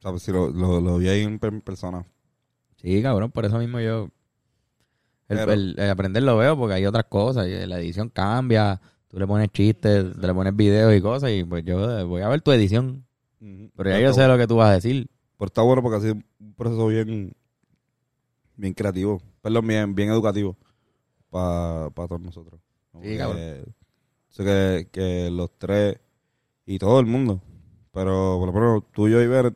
¿sabes? Si lo, lo, lo vi ahí en, per- en persona. Sí, cabrón, por eso mismo yo. El, Pero- el- el aprender lo veo porque hay otras cosas. y La edición cambia. Tú le pones chistes, le pones videos y cosas. Y pues yo eh, voy a ver tu edición. Pero ya yo sé lo que tú vas a decir. Pero está bueno porque ha sido un proceso bien, bien creativo. Perdón, bien, bien educativo para todos nosotros. Sí, que- cabrón. Sé que, que los tres y todo el mundo, pero por lo menos tú, yo y Ver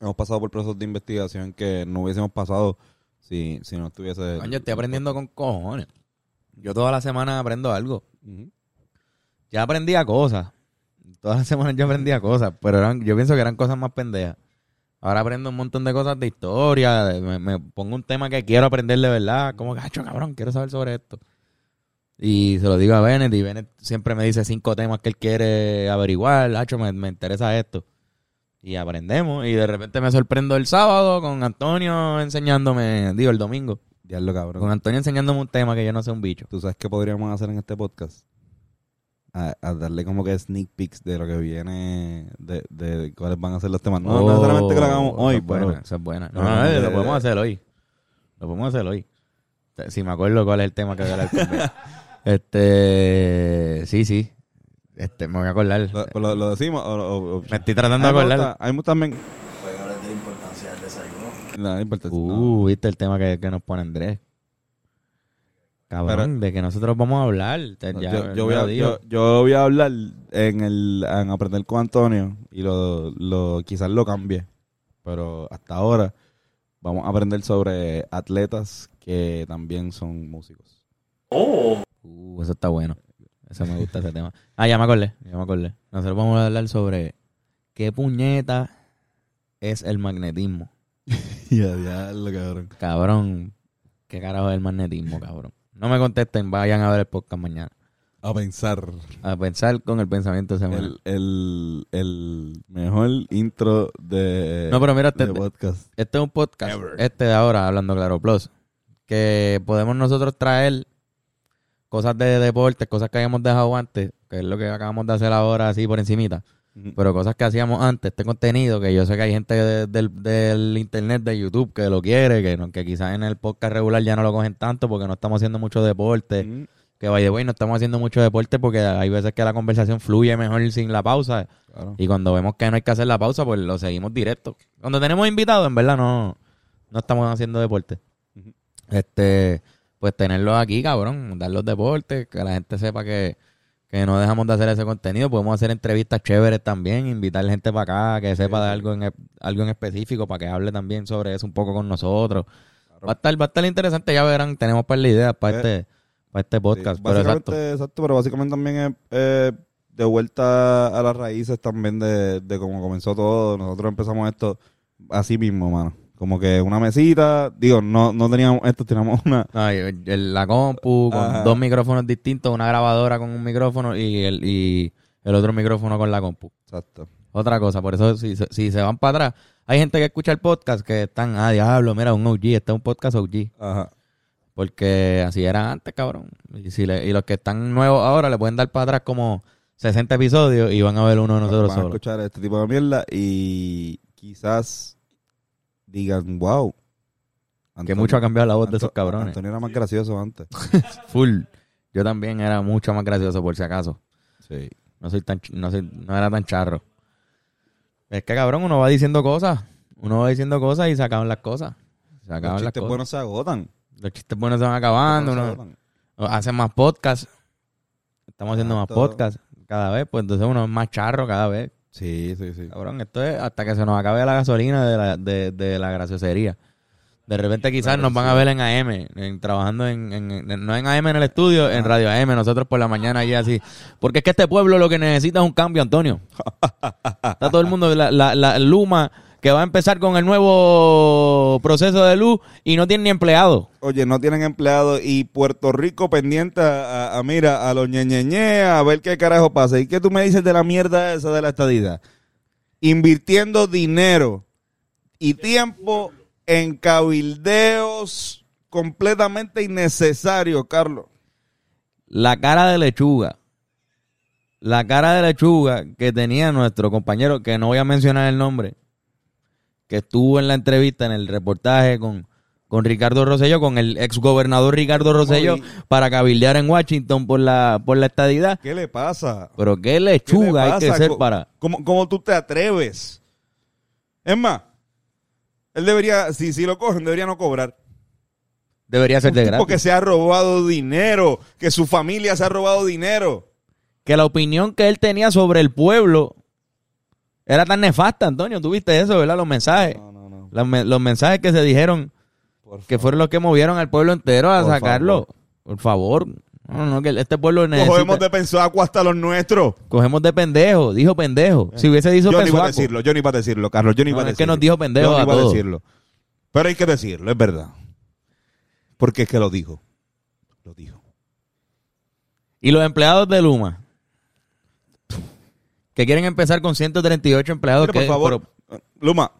hemos pasado por procesos de investigación que no hubiésemos pasado si, si no estuviese... Coño, estoy aprendiendo con cojones. Yo toda la semana aprendo algo. Ya aprendía cosas. Todas las semanas yo aprendía cosas, pero eran, yo pienso que eran cosas más pendejas. Ahora aprendo un montón de cosas de historia, de- me, me pongo un tema que quiero aprender de verdad, como gacho, cabrón, quiero saber sobre esto. Y se lo digo a Bennett y Bennett siempre me dice cinco temas que él quiere averiguar, gacho, me, me interesa esto. Y aprendemos y de repente me sorprendo el sábado con Antonio enseñándome, digo, el domingo, Diablo, cabrón. con Antonio enseñándome un tema que yo no sé un bicho. ¿Tú sabes qué podríamos hacer en este podcast? A, a darle como que sneak peeks de lo que viene, de, de cuáles van a ser los temas. No, no necesariamente que lo hagamos Oh, hoy, esa es pero... esa es buena. No, No, no, lo podemos hacer hoy. Lo podemos hacer hoy. Si me acuerdo cuál es el tema que voy a hablar. Este, sí, sí. Este, me voy a acordar. Lo, lo- lo decimos o, o- o- Me estoy tratando de acordar. gusta- mí también... Pueden hablar de la importancia del desayuno. No, no importa. no. Uh, viste el tema que, que nos pone Andrés. Cabrón, de que nosotros vamos a hablar. Ya, yo, voy a, dijo. yo, yo voy a hablar en el en aprender con Antonio y lo, lo quizás lo cambie pero hasta ahora vamos a aprender sobre atletas que también son músicos Oh. Uh, eso está bueno. Eso me gusta ese tema. Ah, ya me acordé, ya me acordé. Nosotros vamos a hablar sobre qué puñeta es el magnetismo. ya ya lo cabrón Cabrón, qué carajo es el magnetismo, cabrón. No me contesten, vayan a ver el podcast mañana. a pensar A pensar con el pensamiento semanal. el, el, el mejor intro de, No, pero mira, este, de podcast este es un podcast, Ever. este de ahora, Hablando Claro Plus, que podemos nosotros traer cosas de deporte, cosas que hayamos dejado antes, que es lo que acabamos de hacer ahora así por encimita. Pero cosas que hacíamos antes, este contenido, que yo sé que hay gente de- del, del internet, de YouTube, que lo quiere, que, no- que quizás en el podcast regular ya no lo cogen tanto porque no estamos haciendo mucho deporte. Que by the way, no estamos haciendo mucho deporte porque hay veces que la conversación fluye mejor sin la pausa. Claro. Y cuando vemos que no hay que hacer la pausa, pues lo seguimos directo. Cuando tenemos invitados, en verdad, no, no estamos haciendo deporte. Este, pues tenerlos aquí, cabrón, dar los deportes, que la gente sepa que, que no dejamos de hacer ese contenido. Podemos hacer entrevistas chéveres también, invitar gente para acá, que sepa de algo en, algo en específico, para que hable también sobre eso un poco con nosotros. Va a estar, va a estar interesante, ya verán, tenemos para la idea para Eh, este, para este podcast. Sí, pero exacto. exacto, pero básicamente también es eh, de vuelta a las raíces también de, de cómo comenzó todo. Nosotros empezamos esto así mismo, mano. Como que una mesita, digo, no, no teníamos esto, teníamos una... No, el- la compu con Ajá. dos micrófonos distintos, una grabadora con un micrófono y el, y el otro micrófono con la compu. Exacto. Otra cosa, por eso si, se- si se van para atrás, hay gente que escucha el podcast que están, ah, diablo, mira, un OG, este es un podcast OG. Ajá. Porque así era antes, cabrón. Y, si le- y los que están nuevos ahora le pueden dar para atrás como 60 episodios y van a ver uno de nosotros Van a solos. escuchar este tipo de mierda y quizás digan, wow. Que mucho ha cambiado la voz de esos cabrones. Antonio era más gracioso antes. Full. Yo también era mucho más gracioso por si acaso. Sí. No soy tan, no soy, no era tan charro. Es que cabrón, uno va diciendo cosas. Uno va diciendo cosas y se acaban las cosas. Se Los las chistes cosas. buenos se agotan. Los chistes buenos se van acabando. Uno, se agotan. hacen más podcasts. Estamos haciendo más podcasts cada vez. Pues entonces uno es más charro cada vez. Sí, sí, sí. Cabrón, esto es hasta que se nos acabe la gasolina de la, de, de la graciosería. De repente quizás Claro, nos van sí. a ver en AM, en- trabajando en, en- en- no en AM en el estudio, en Radio AM, nosotros por la mañana y así. Porque es que este pueblo lo que necesita es un cambio, Antonio. Está todo el mundo, la, la, la Luma, que va a empezar con el nuevo proceso de luz y no tiene ni empleado. Oye, no tienen empleados y Puerto Rico pendiente a, a- a, mira, a los ñeñeñe, a ver qué carajo pasa. ¿Y qué tú me dices de la mierda esa de la estadidad? Invirtiendo dinero y tiempo en cabildeos completamente innecesarios, Carlos. La cara de lechuga. La cara de lechuga que tenía nuestro compañero, que no voy a mencionar el nombre, que estuvo en la entrevista, en el reportaje con, con Ricardo Rosello, con el exgobernador Ricardo Rosello, para cabildear en Washington por la, por la estadidad. ¿Qué le pasa? Pero qué ¿Qué le lechuga hay que ser para... ¿Cómo, cómo tú te atreves? Es más, él debería, si, si lo cogen, debería no cobrar. Debería ser Un de gratis. que se ha robado dinero, que su familia se ha robado dinero. que la opinión que él tenía sobre el pueblo era tan nefasta, Antonio. ¿Tú viste eso, verdad? Los mensajes. No, no, no. Los, me- los mensajes que se dijeron que fueron los que movieron al pueblo entero a Por sacarlo. Por favor. No, no, que este pueblo necesita... Cogemos de pensaco hasta los nuestros. Cogemos de pendejo. Dijo pendejo. Si hubiese dicho Yo ni iba a decirlo, yo ni iba a decirlo, Carlos, yo ni No, iba a es decirlo. que nos dijo pendejo Yo a iba a decirlo. Pero hay que decirlo, es verdad. Porque es que lo dijo. Lo dijo. Y los empleados de Luma. Que quieren empezar con 138 empleados. Por favor, pero- Luma,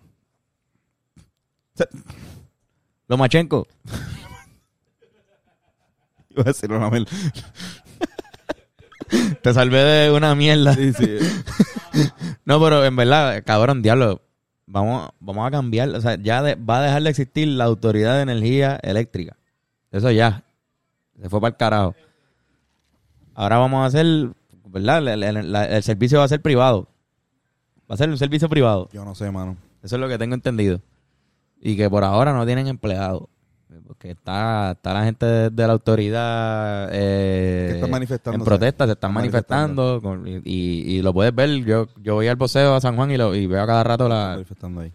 Lomachenko. iba a decirlo, Ramel. Te salvé de una mierda. Sí, sí. No, pero en verdad, cabrón, diablo. Vamos, vamos a cambiar. O sea, ya de- va a dejar de existir la autoridad de energía eléctrica. Eso ya. Se fue para el carajo. Ahora vamos a hacer, ¿verdad? El, el- la- el servicio va a ser privado. Va a ser un servicio privado. Yo no sé, mano. Eso es lo que tengo entendido. Y que por ahora no tienen empleados. Porque está, está la gente de, de la autoridad eh, Que están manifestándose. en protesta, se están manifestando. con- y, y- lo puedes ver. Yo, yo voy al poseo a San Juan y, lo, y veo a cada rato la- Manifestando ahí.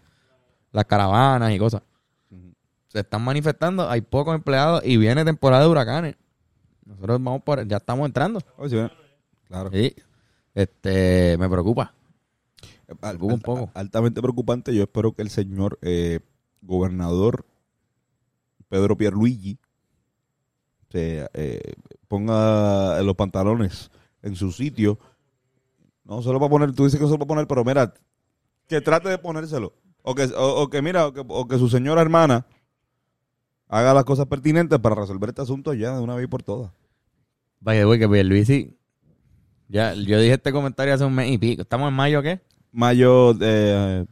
las caravanas y cosas. Se están manifestando, hay pocos empleados y viene temporada de huracanes. Nosotros vamos por, ya estamos entrando. Oye, sí, ven. Claro. Sí. Este, me preocupa. Al- preocupa un poco. Altamente preocupante. Yo espero que el señor eh, gobernador Pedro Pierluigi se eh, ponga los pantalones en su sitio. No solo para poner, tú dices que solo para poner, pero mira, que trate de ponérselo. O que, o, o que mira, o que, o que su señora hermana haga las cosas pertinentes para resolver este asunto ya de una vez por todas. Vaya, güey, que Pierluisi... Ya, yo dije este comentario hace un mes y pico. ¿Estamos en mayo qué? Mayo de...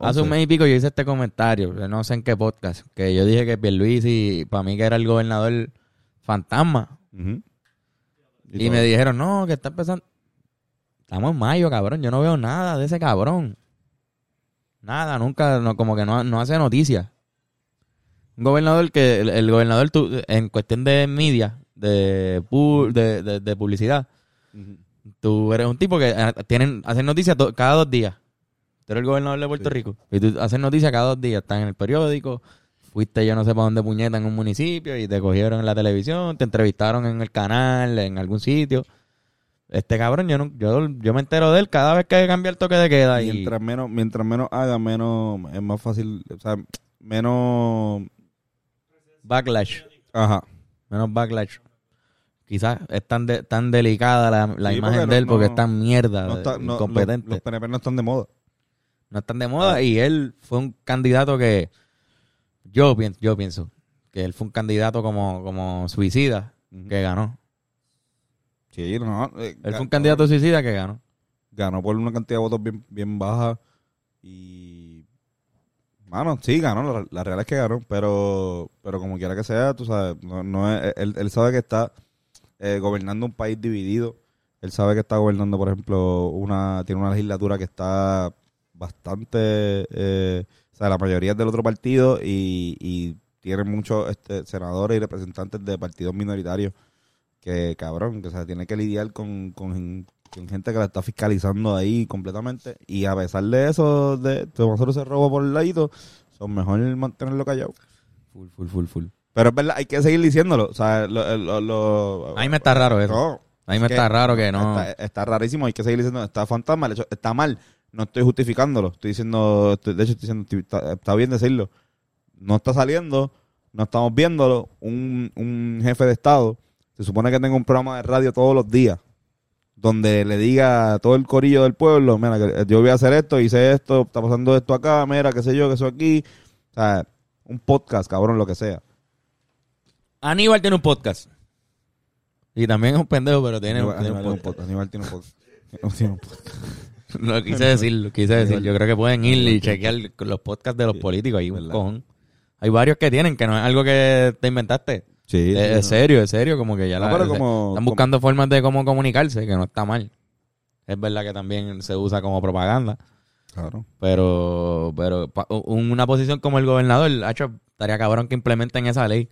Hace un mes y pico yo hice este comentario, no sé en qué podcast, que yo dije que Pierluisi, para mí que era el gobernador fantasma. Y, me dijeron, no, que está empezando... Estamos en mayo, cabrón. Yo no veo nada de ese cabrón. Nada, nunca, no, como que no, no hace noticias. Un gobernador que, el, el gobernador tu- en cuestión de media, de, pu- de, de- de publicidad. Tú eres un tipo que eh, tienen, hacen noticias cada dos días. Tú eres el gobernador de Puerto Sí. Rico. Y tú haces noticias cada dos días. Estás en el periódico. Fuiste yo no sé para dónde puñeta en un municipio y te cogieron en la televisión. Te entrevistaron en el canal, en algún sitio. Este cabrón, yo, no, yo, yo me entero de él cada vez que cambia el toque de queda. Y, Mientras menos, mientras menos haga, menos es más fácil, o sea, menos backlash. ajá. Menos backlash. Quizás es tan, de- tan delicada la, la Sí, imagen de él no- porque es tan mierda, No está- no- incompetente. los, los PNP no están de moda. no están de moda y él fue un candidato que yo pienso, yo pienso que él fue un candidato como, como suicida que ganó. Sí, no. eh, Él fue un candidato suicida que ganó. Ganó por una cantidad de votos bien, bien baja y mano, sí, ganó, la, la realidad es que ganó, pero pero como quiera que sea, tú sabes, no, no es- él, él sabe que está eh, gobernando un país dividido. Él sabe que está gobernando, por ejemplo, una tiene una legislatura que está bastante, eh, o sea, la mayoría es del otro partido y, y tiene muchos este, senadores y representantes de partidos minoritarios que, cabrón, que o sea, tiene que lidiar con, con, con gente que la está fiscalizando ahí completamente y a pesar de eso, de tomarse ese robo por el ladito, son mejor mantenerlo callado. Full, full, full, full. Pero es verdad, hay que seguir diciéndolo. O sea, lo, lo- lo- A mí me está raro eso. No, A mí me es está raro que no. Está, está rarísimo, hay que seguir diciendo, está fantasma, hecho- está mal. No estoy justificándolo, estoy diciendo, estoy- de hecho estoy diciendo, estoy- está, está bien decirlo. No está saliendo, no estamos viéndolo. Un, un jefe de Estado se supone que tenga un programa de radio todos los días donde le diga a todo el corillo del pueblo, mira, que yo voy a hacer esto, hice esto, está pasando esto acá, mira, qué sé yo, que eso aquí. O sea, un podcast, cabrón, lo que sea. Aníbal tiene un podcast. Y también es un pendejo, pero tiene, Aníbal, tiene un Aníbal tiene un podcast. Aníbal tiene un podcast. No tiene un podcast. Lo quise decir, lo quise decir. Yo creo que pueden ir y chequear los podcasts de los políticos ahí, un cojón. Hay varios que tienen, que no es algo que te inventaste. Sí, es, sí, es no. serio, es serio, como que ya No, la, pero se- como- están como- buscando formas de cómo comunicarse, que no está mal. Es verdad que también se usa como propaganda, Claro. pero pero una posición como el gobernador, hacho, estaría cabrón que implementen esa ley.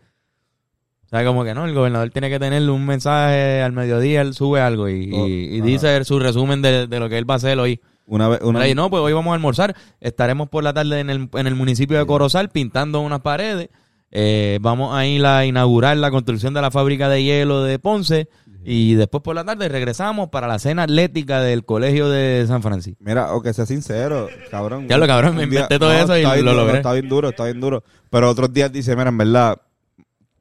O sea, como que no, el gobernador tiene que tener un mensaje al mediodía, él sube algo y, Oh, y- y ajá. dice su resumen de, de lo que él va a hacer hoy. Una vez, una, y no, pues hoy vamos a almorzar. Estaremos por la tarde en el, en el municipio de Corozal pintando unas paredes. Eh, vamos a ir a inaugurar la construcción de la fábrica de hielo de Ponce y después por la tarde regresamos para la cena atlética del colegio de San Francisco. Mira, o que sea sincero, cabrón. Ya lo, cabrón, me día- inventé todo eso y bien lo logré. Está bien duro, está bien duro. Pero otros días dice, mira, en verdad,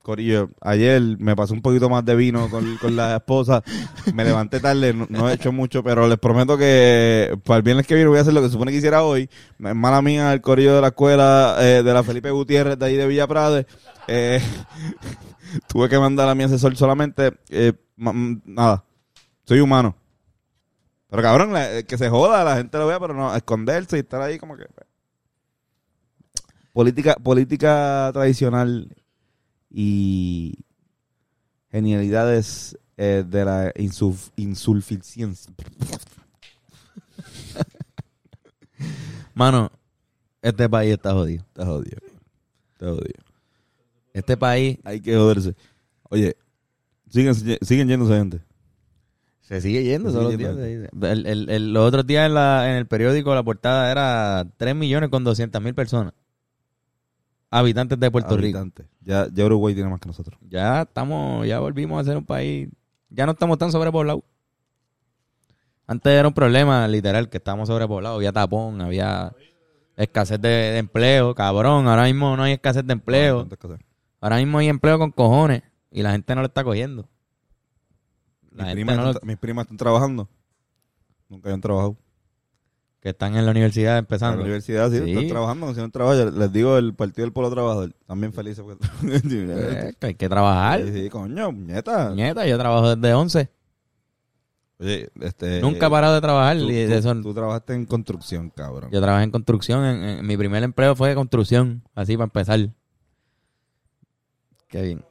Corillo, ayer me pasé un poquito más de vino con, con la esposa. Me levanté tarde, no, he hecho mucho, pero les prometo que para el viernes que viene voy a hacer lo que supone que hiciera hoy. Mala mía el Corillo de la escuela eh, de la Felipe Gutiérrez de ahí de Villa Prade. Eh, tuve que mandar a mi asesor solamente. eh, nada, soy humano. Pero cabrón, que se joda, la gente lo vea, pero no, esconderse y estar ahí como que... Política, política tradicional y genialidades eh, de la insuf- insuficiencia. Mano, este país está jodido. Está jodido. Está jodido. Este país Hay que joderse. Oye, siguen, siguen yéndose gente. se sigue yendo Se sigue los días. yendo. El- el- el- los otros días en, la, en el periódico la portada era 3 millones con 200 mil personas. Habitantes de Puerto Rico. Habitantes. Ya, ya Uruguay tiene más que nosotros. Ya estamos, ya volvimos a ser un país, ya no estamos tan sobrepoblados. Antes era un problema, literal, que estábamos sobrepoblados, había tapón, había escasez de, de empleo, cabrón, ahora mismo no hay escasez de empleo, ahora mismo hay empleo con cojones y la gente no lo está cogiendo. La Mis primas, no lo- están, mis primas están trabajando. Nunca habían trabajado. Que están en la universidad En la empezando. universidad, sí, Sí. están trabajando, haciendo trabajo. Yo Les digo, el Partido del Pueblo Trabajador, también felices. Porque... Eh, que hay que trabajar. sí, sí, coño, nieta. Nieta, yo trabajo desde 11. Oye, este... Nunca he parado de trabajar. Tú, y de eso- tú trabajaste en construcción, cabrón. Yo trabajé en construcción. En, en- mi primer empleo fue de construcción. Así para empezar. Qué bien.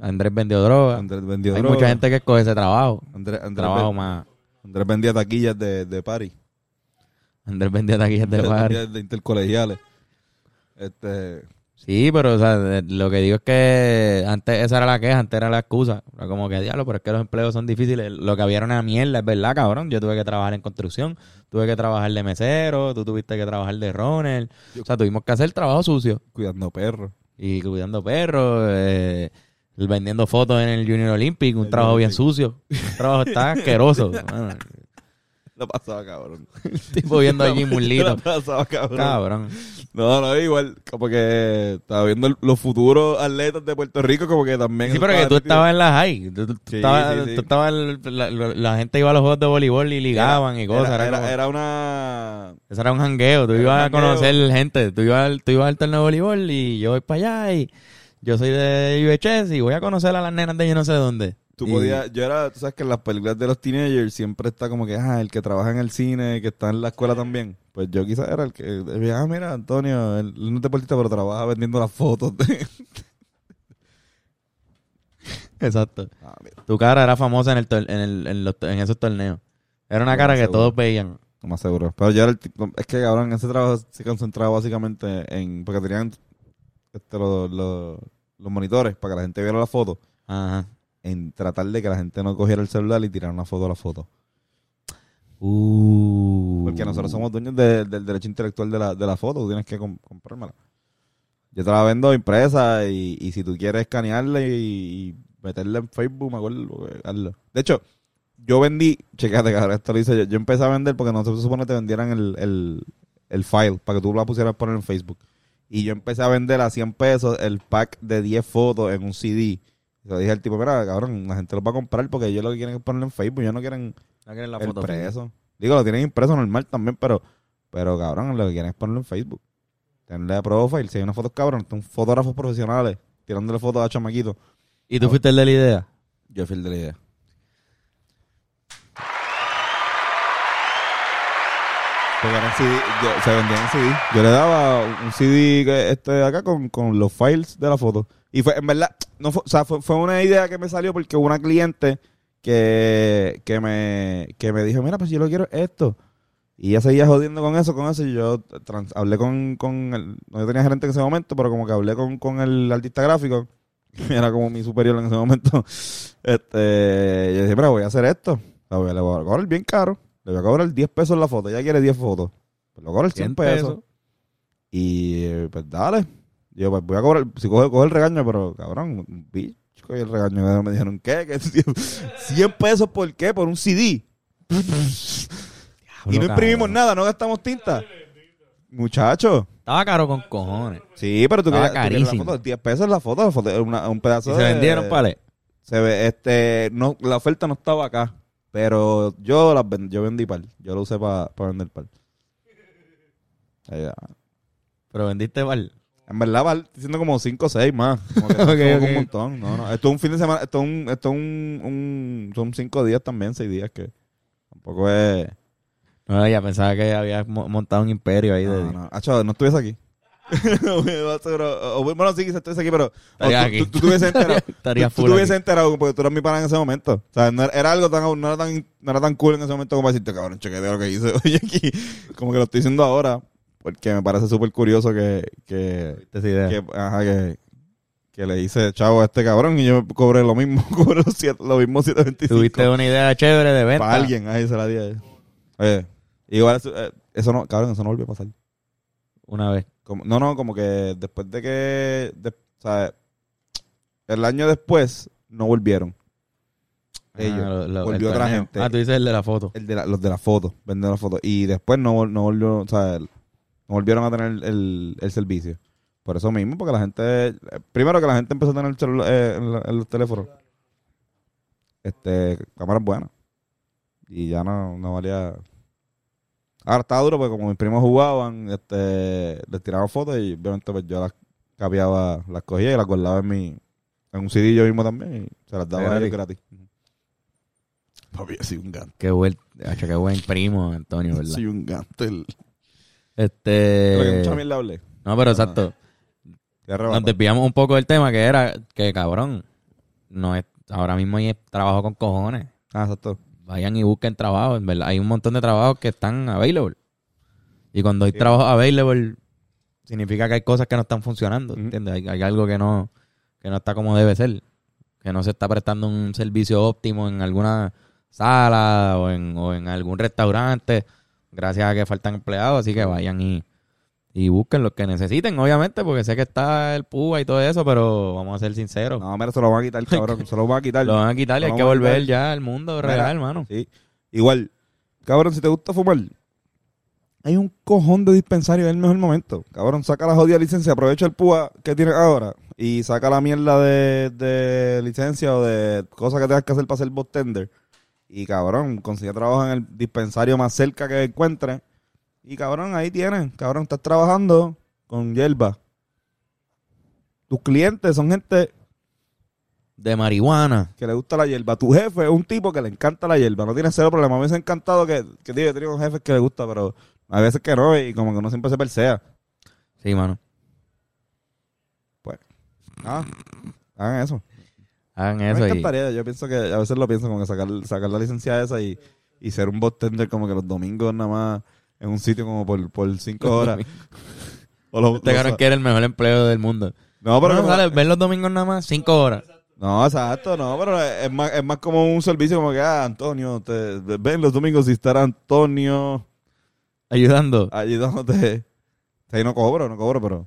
Andrés vendió droga. Andrés vendió Hay droga. mucha gente que escoge ese trabajo. Andrés, Andrés, trabajo ven- más. Andrés vendía taquillas de, de party. Andrés vendía taquillas de bar. De intercolegiales. Este... Sí, pero o sea, lo que digo es que antes esa era la queja, antes era la excusa. Era como que diablo, pero es que los empleos son difíciles. Lo que había era una mierda, es verdad, cabrón. Yo tuve que trabajar en construcción, tuve que trabajar de mesero, tú tuviste que trabajar de runner. O sea, tuvimos que hacer trabajo sucio. Cuidando perros. y cuidando perros, eh, vendiendo fotos en el Junior Olympic, un trabajo bien sucio. Un trabajo está asqueroso. Lo pasaba, cabrón. tipo viendo allí Mulito. pasaba, cabrón. Cabrón. No, no, igual. Como que estaba viendo el- los futuros atletas de Puerto Rico, como que también... Sí, pero que tú estabas en la high. Tú, tú Sí, estabas- sí, sí. tú estabas en- la, la- la gente iba a los juegos de voleibol y ligaban y cosas. Era, Era, era- como- era una... eso era un jangueo. Tú era ibas un a jangueo. conocer gente. Tú ibas, al- tú ibas al torneo de voleibol y yo voy para allá y yo soy de UHS y voy a conocer a las nenas de yo no sé dónde. Tú Y- podías, yo era, tú sabes que en las películas de los teenagers siempre está como que, ah, el que trabaja en el cine, que está en la escuela también. Pues yo quizás era el que, ah, mira, Antonio, él no es deportista, pero trabaja vendiendo las fotos de... Exacto. Ah, Tu cara era famosa en, el, en, el- en, los- en esos torneos. Era una cara que seguro. todos veían. lo más seguro. Pero yo era el tipo, es que cabrón, ese trabajo se concentraba básicamente en, porque tenían este, los, los, los monitores para que la gente viera la foto, Ajá. En tratar de que la gente no cogiera el celular y tirara una foto a la foto. Uh. Porque nosotros somos dueños de- del derecho intelectual de la, de la foto, tú tienes que com- comprármela. Yo te la vendo impresa y, y si tú quieres escanearla y, y meterla en Facebook, me acuerdo, eh, hazlo. De hecho, yo vendí, checate, cabrón, esto lo hice yo. Yo empecé a vender porque no se supone que te vendieran el, el, el file para que tú la pusieras poner en Facebook. Y yo empecé a vender a 100 pesos el pack de 10 fotos en un CD. Y le dije al tipo, mira, cabrón, la gente lo va a comprar porque ellos lo que quieren es ponerlo en Facebook, ellos no quieren No quieren la el foto. impreso. Digo, lo tienen impreso normal también, pero, pero cabrón, lo que quieren es ponerlo en Facebook. Tenerle profile, si hay unas fotos cabrón, son fotógrafos profesionales tirándole fotos a chamaquitos. ¿Y tú fuiste el de la idea? Yo fui el de la idea. Porque eran CD, yo- se vendían en CD. Yo le daba un CD este acá con, con los files de la foto. Y fue, en verdad, no fue, o sea, fue, fue una idea que me salió porque hubo una cliente que, que me, que me dijo, mira, pues yo lo quiero esto. Y ella seguía jodiendo con eso, con eso, y yo trans- hablé con, con el, no yo tenía gerente en ese momento, pero como que hablé con, con el artista gráfico, que era como mi superior en ese momento. Este, yo dije, mira, voy a hacer esto. La voy a- le voy a cobrar bien caro. Le voy a cobrar 10 pesos la foto. Ella quiere 10 fotos. Pues voy a cobrar 100 100 pesos. pesos. Y pues dale. Yo, pues voy a cobrar, si coge, coge el regaño, pero cabrón, bicho, coge el regaño. Me dijeron, ¿qué? ¿Qué? 100 pesos por qué? Por un CD. y no imprimimos nada, no gastamos tinta. Muchacho. Estaba caro con cojones. Sí, pero tú Estaba querías, tú querías carísimo. la foto, 10 pesos la foto, la foto, una- un pedazo Y se de- vendieron, pale. Se ve, este, no, la oferta no estaba acá, pero yo las ven- yo vendí par, yo lo usé para vender par. Ahí va. Pero vendiste mal. En verdad va diciendo como 5 o 6 más. Como que Ok, como ok. un montón. No, no. Esto es un fin de semana, esto es un, esto es un, un- son 5 días también, 6 días que tampoco es. No, ya pensaba que había mo- montado un imperio ahí de... No, no. Acho, no estuviese aquí. O- bueno, sí, quizás estuviese aquí, pero o Estaría tú, aquí. tú, tú hubieses enterado. Estaría tú, tú hubieses enterado porque tú eras mi pana en ese momento. O sea, no era, era algo tan, no era tan, no era tan cool en ese momento como decirte, cabrón, chequete lo que hice hoy aquí. Como que lo estoy diciendo ahora, porque me parece súper curioso que, que, que, ajá, que, que le hice chavo a este cabrón y yo cobré lo mismo, cobré los siete- lo mismo 725. Tuviste una idea chévere de venta. Para alguien, ahí se la di a él. Oye, igual eso, eh, eso no, cabrón, eso no volvió a pasar. Una vez. Como- no, no, como que después de que, de- o sea, el año después no volvieron. Ellos. Ah, lo- lo- volvió otra gente. Ah, tú dices el de la foto. El de la- los de la foto, vender la foto. Y después no, no volvió, o sea, no volvieron a tener el, el servicio. Por eso mismo, porque la gente, primero que la gente empezó a tener el eh, los teléfonos, este, cámaras buenas. Y ya no, no valía. Ahora está duro porque como mis primos jugaban, este, les tiraban fotos y obviamente pues yo las capeaba, las cogía y las guardaba en mi, en un CD yo mismo también y se las daba a ellos gratis. Papi, así un gato. Qué buen, qué buen primo, Antonio, ¿verdad? Soy un gato. El... Este... Creo que mucha mierda hablé. No, pero exacto. Te arrebato. Nos desviamos un poco del tema que era que, cabrón, no es, ahora mismo hay trabajo con cojones. Ah, exacto. Vayan y busquen trabajo, en verdad. Hay un montón de trabajos que están available. Y cuando hay trabajo available, significa que hay cosas que no están funcionando. ¿entiendes? Hay, hay algo que no, que no está como debe ser. Que no se está prestando un servicio óptimo en alguna sala o en, o en algún restaurante, gracias a que faltan empleados. Así que vayan y, y busquen lo que necesiten, obviamente, porque sé que está el PUA y todo eso, pero vamos a ser sinceros. No, mira, se lo van a quitar, cabrón. Se lo van a quitar. Lo van a quitar y hay que volver quitar. ya al mundo Mira, real, hermano. Sí. Igual, cabrón, si te gusta fumar, hay un cojón de dispensario en el mejor momento. Cabrón, saca la jodida licencia, aprovecha el púa que tienes ahora y saca la mierda de, de licencia o de cosas que tengas que hacer para hacer tender Y cabrón, consigue trabajo en el dispensario más cerca que encuentres. Y cabrón, ahí tienes. Cabrón, estás trabajando con hierba. Tus clientes son gente De marihuana. que le gusta la hierba. Tu jefe es un tipo que le encanta la hierba. No tiene cero problema. A mí me ha encantado que, que digo, he tenido jefes que le gusta, pero a veces que no. Y como que no siempre se persea. Sí, mano. Ah, hagan eso. Hagan me eso y... encantaría. Yo pienso que a veces lo pienso como que sacar, sacar la licencia esa y, y ser un bartender como que los domingos nada más en un sitio como por, por cinco horas. O los- Este los- que era el mejor empleo del mundo. no, pero no, como- sale, ven los domingos nada más, cinco horas. no, exacto, no, pero es más, es más como un servicio como que, ah, Antonio, te, ven los domingos y estará Antonio Ayudando. ayudándote. Ahí no cobro, no cobro, pero.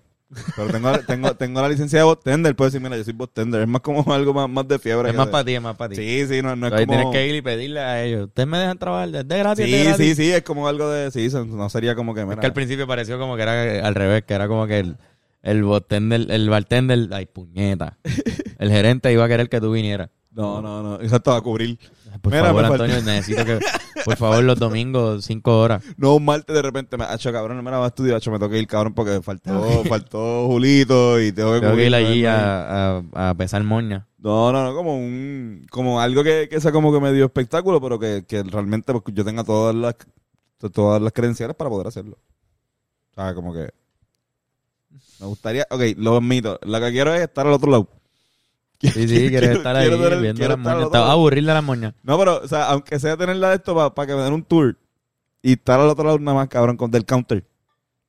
Pero tengo, tengo, tengo la licencia de botender. Puedo decir, mira, yo soy botender. Es más como algo más, más de fiebre. es más para ti, es más para ti. Sí, sí, no, no es Ahí como. tienes que ir y pedirle a ellos. Ustedes me dejan trabajar de gratis, de Sí, gratis. sí, sí, es como algo de. Sí, eso no sería como que. Es Mira, que al principio pareció como que era al revés, que era como que el, el bartender, el bartender, ay, puñeta. El gerente iba a querer que tú vinieras. No, no, no. Exacto, a cubrir. Por Mira, favor, me falta- Antonio, necesito que, por favor, los domingos, cinco horas. No, un martes de repente me ha hecho cabrón, me la va a estudiar, hacho, me toca ir cabrón porque faltó, faltó Julito y tengo que Tengo que ir cubrir, allí ¿no? a, a, a pesar moña. No, no, no, como un, como algo que, que sea como que medio espectáculo, pero que, que realmente pues, yo tenga todas las, todas las credenciales para poder hacerlo. O sea, como que me gustaría, ok, lo admito, lo que quiero es estar al otro lado. Sí, sí, quieres Quiero- estar ahí quiero viendo las moñas. otro Te vas a lado. aburrir de las moñas. No, pero, o sea, aunque sea tenerla de esto para que me den un tour y estar al otro lado nada más, cabrón, con del counter.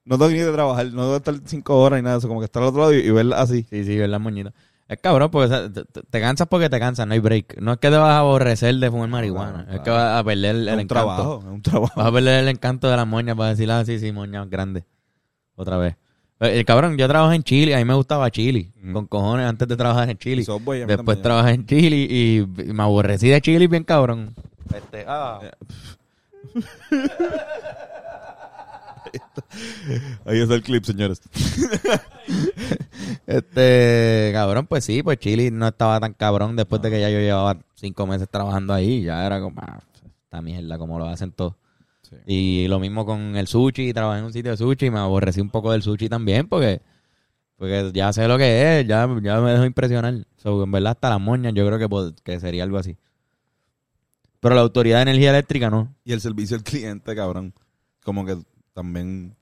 No tengo ni de trabajar, no tengo que estar cinco horas y nada de eso, como que estar al otro lado y, y verla así. Sí, sí, ver las moñitas. Es cabrón, porque o sea, te, cansas porque te cansas, no hay break. No es que te vas a aborrecer de fumar marihuana, Claro, es que vas a perder el, es un encanto. trabajo, es un trabajo. Vas a perder el encanto de las moñas para decir, ah, sí, sí, moñas grandes. Otra vez. Eh, El cabrón, yo trabajé en Chile, a mí me gustaba Chile, con cojones antes de trabajar en Chile. Subway, Después trabajé en Chile y me aborrecí de Chile bien cabrón. Este, ah. Ahí está el clip, señores. Este, cabrón, pues sí, pues Chile no estaba tan cabrón después de que ya yo llevaba cinco meses trabajando ahí. Ya era como, ah, esta mierda, como lo hacen todos. Sí. Y lo mismo con el sushi, trabajé en un sitio de sushi y me aborrecí un poco del sushi también porque, porque ya sé lo que es, ya, ya me dejo impresionar. So, en verdad, hasta las moñas yo creo que, que sería algo así. Pero la autoridad de energía eléctrica no. Y el servicio al cliente, cabrón. Como que también.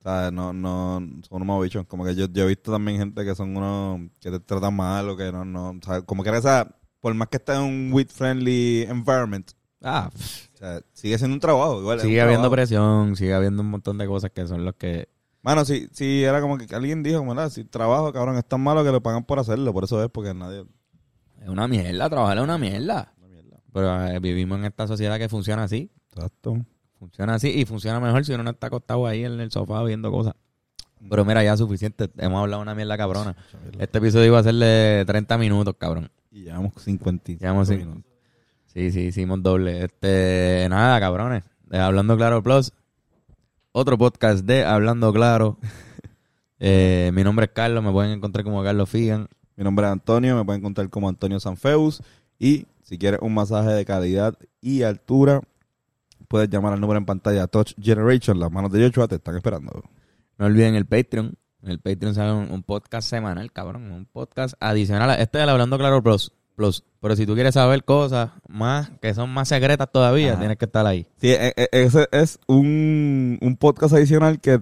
O sea, no, no, son unos bichos. Como que yo, yo he visto también gente que son unos que te tratan mal o que no, no. O sea, como que esa, por más que esté en un weed friendly environment, Ah, o sea, sigue siendo un trabajo. Igual, es sigue habiendo trabajo. presión, sigue habiendo un montón de cosas que son los que... Mano, si, si era como que alguien dijo, como, "Ah, si trabajo, cabrón, es tan malo que lo pagan por hacerlo. Por eso es porque nadie. Es una mierda, trabajar es una mierda. Una mierda. Pero eh, vivimos en esta sociedad que funciona así. Exacto. Funciona así y funciona mejor si uno no está acostado ahí en el sofá viendo cosas. Pero mira, ya suficiente. Hemos hablado una mierda cabrona. Este episodio iba a ser de 30 minutos, cabrón. Y llevamos 50 Llevamos cin- Sí, sí, hicimos doble. Este, nada, cabrones. De Hablando Claro Plus. Otro podcast de Hablando Claro. Eh, mi nombre es Carlos, me pueden encontrar como Carlos Figan. Mi nombre es Antonio, me pueden encontrar como Antonio Sanfeus. Y si quieres un masaje de calidad y altura, puedes llamar al número en pantalla Touch Generation. Las manos de Joshua te están esperando. No olviden el Patreon. En el Patreon sale un, un podcast semanal, cabrón. Un podcast adicional. Este es el Hablando Claro Plus. Plus. Pero si tú quieres saber cosas más que son más secretas todavía, Ajá. tienes que estar ahí. Sí, e- e- ese es un, un podcast adicional que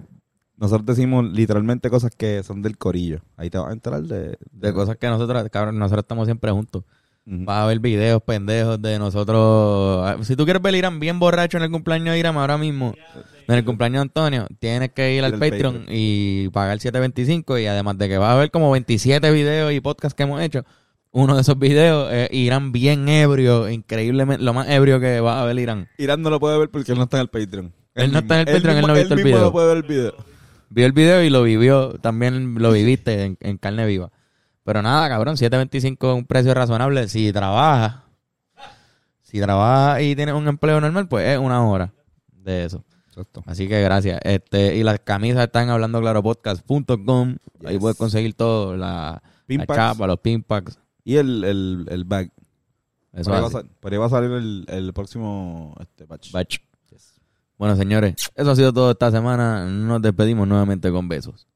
nosotros decimos literalmente cosas que son del corillo. Ahí te vas a enterar de, De cosas que nosotros, cabrón, nosotros estamos siempre juntos. Ujú. Vas a ver videos pendejos de nosotros. Si tú quieres ver Irán bien borracho en el cumpleaños de Irán ahora mismo, en el cumpleaños de Antonio, tienes que ir al Ir al Patreon, Patreon. y pagar 7.25 y además de que vas a ver como 27 videos y podcasts que hemos hecho, uno de esos videos es Irán bien ebrio, increíblemente, lo más ebrio que va a ver Irán. Irán no lo puede ver porque él no está en el Patreon. Él no está en el Patreon, él no ha visto el mismo video. no puede ver el video. Vio el video y lo vivió, también lo viviste en, en carne viva. Pero nada, cabrón, 7.25 es un precio razonable. Si trabajas, si trabajas y tienes un empleo normal, pues es una hora de eso. Exacto. Así que gracias. Este, y las camisas están hablando claro podcast.com. Ahí Yes. puedes conseguir todo, la, la chapa, los pin packs. Y el, el, el bag. Eso por, ahí va a así. sal- por ahí va a salir el, el próximo este, batch. Bueno, señores, eso ha sido todo esta semana. Nos despedimos nuevamente con besos.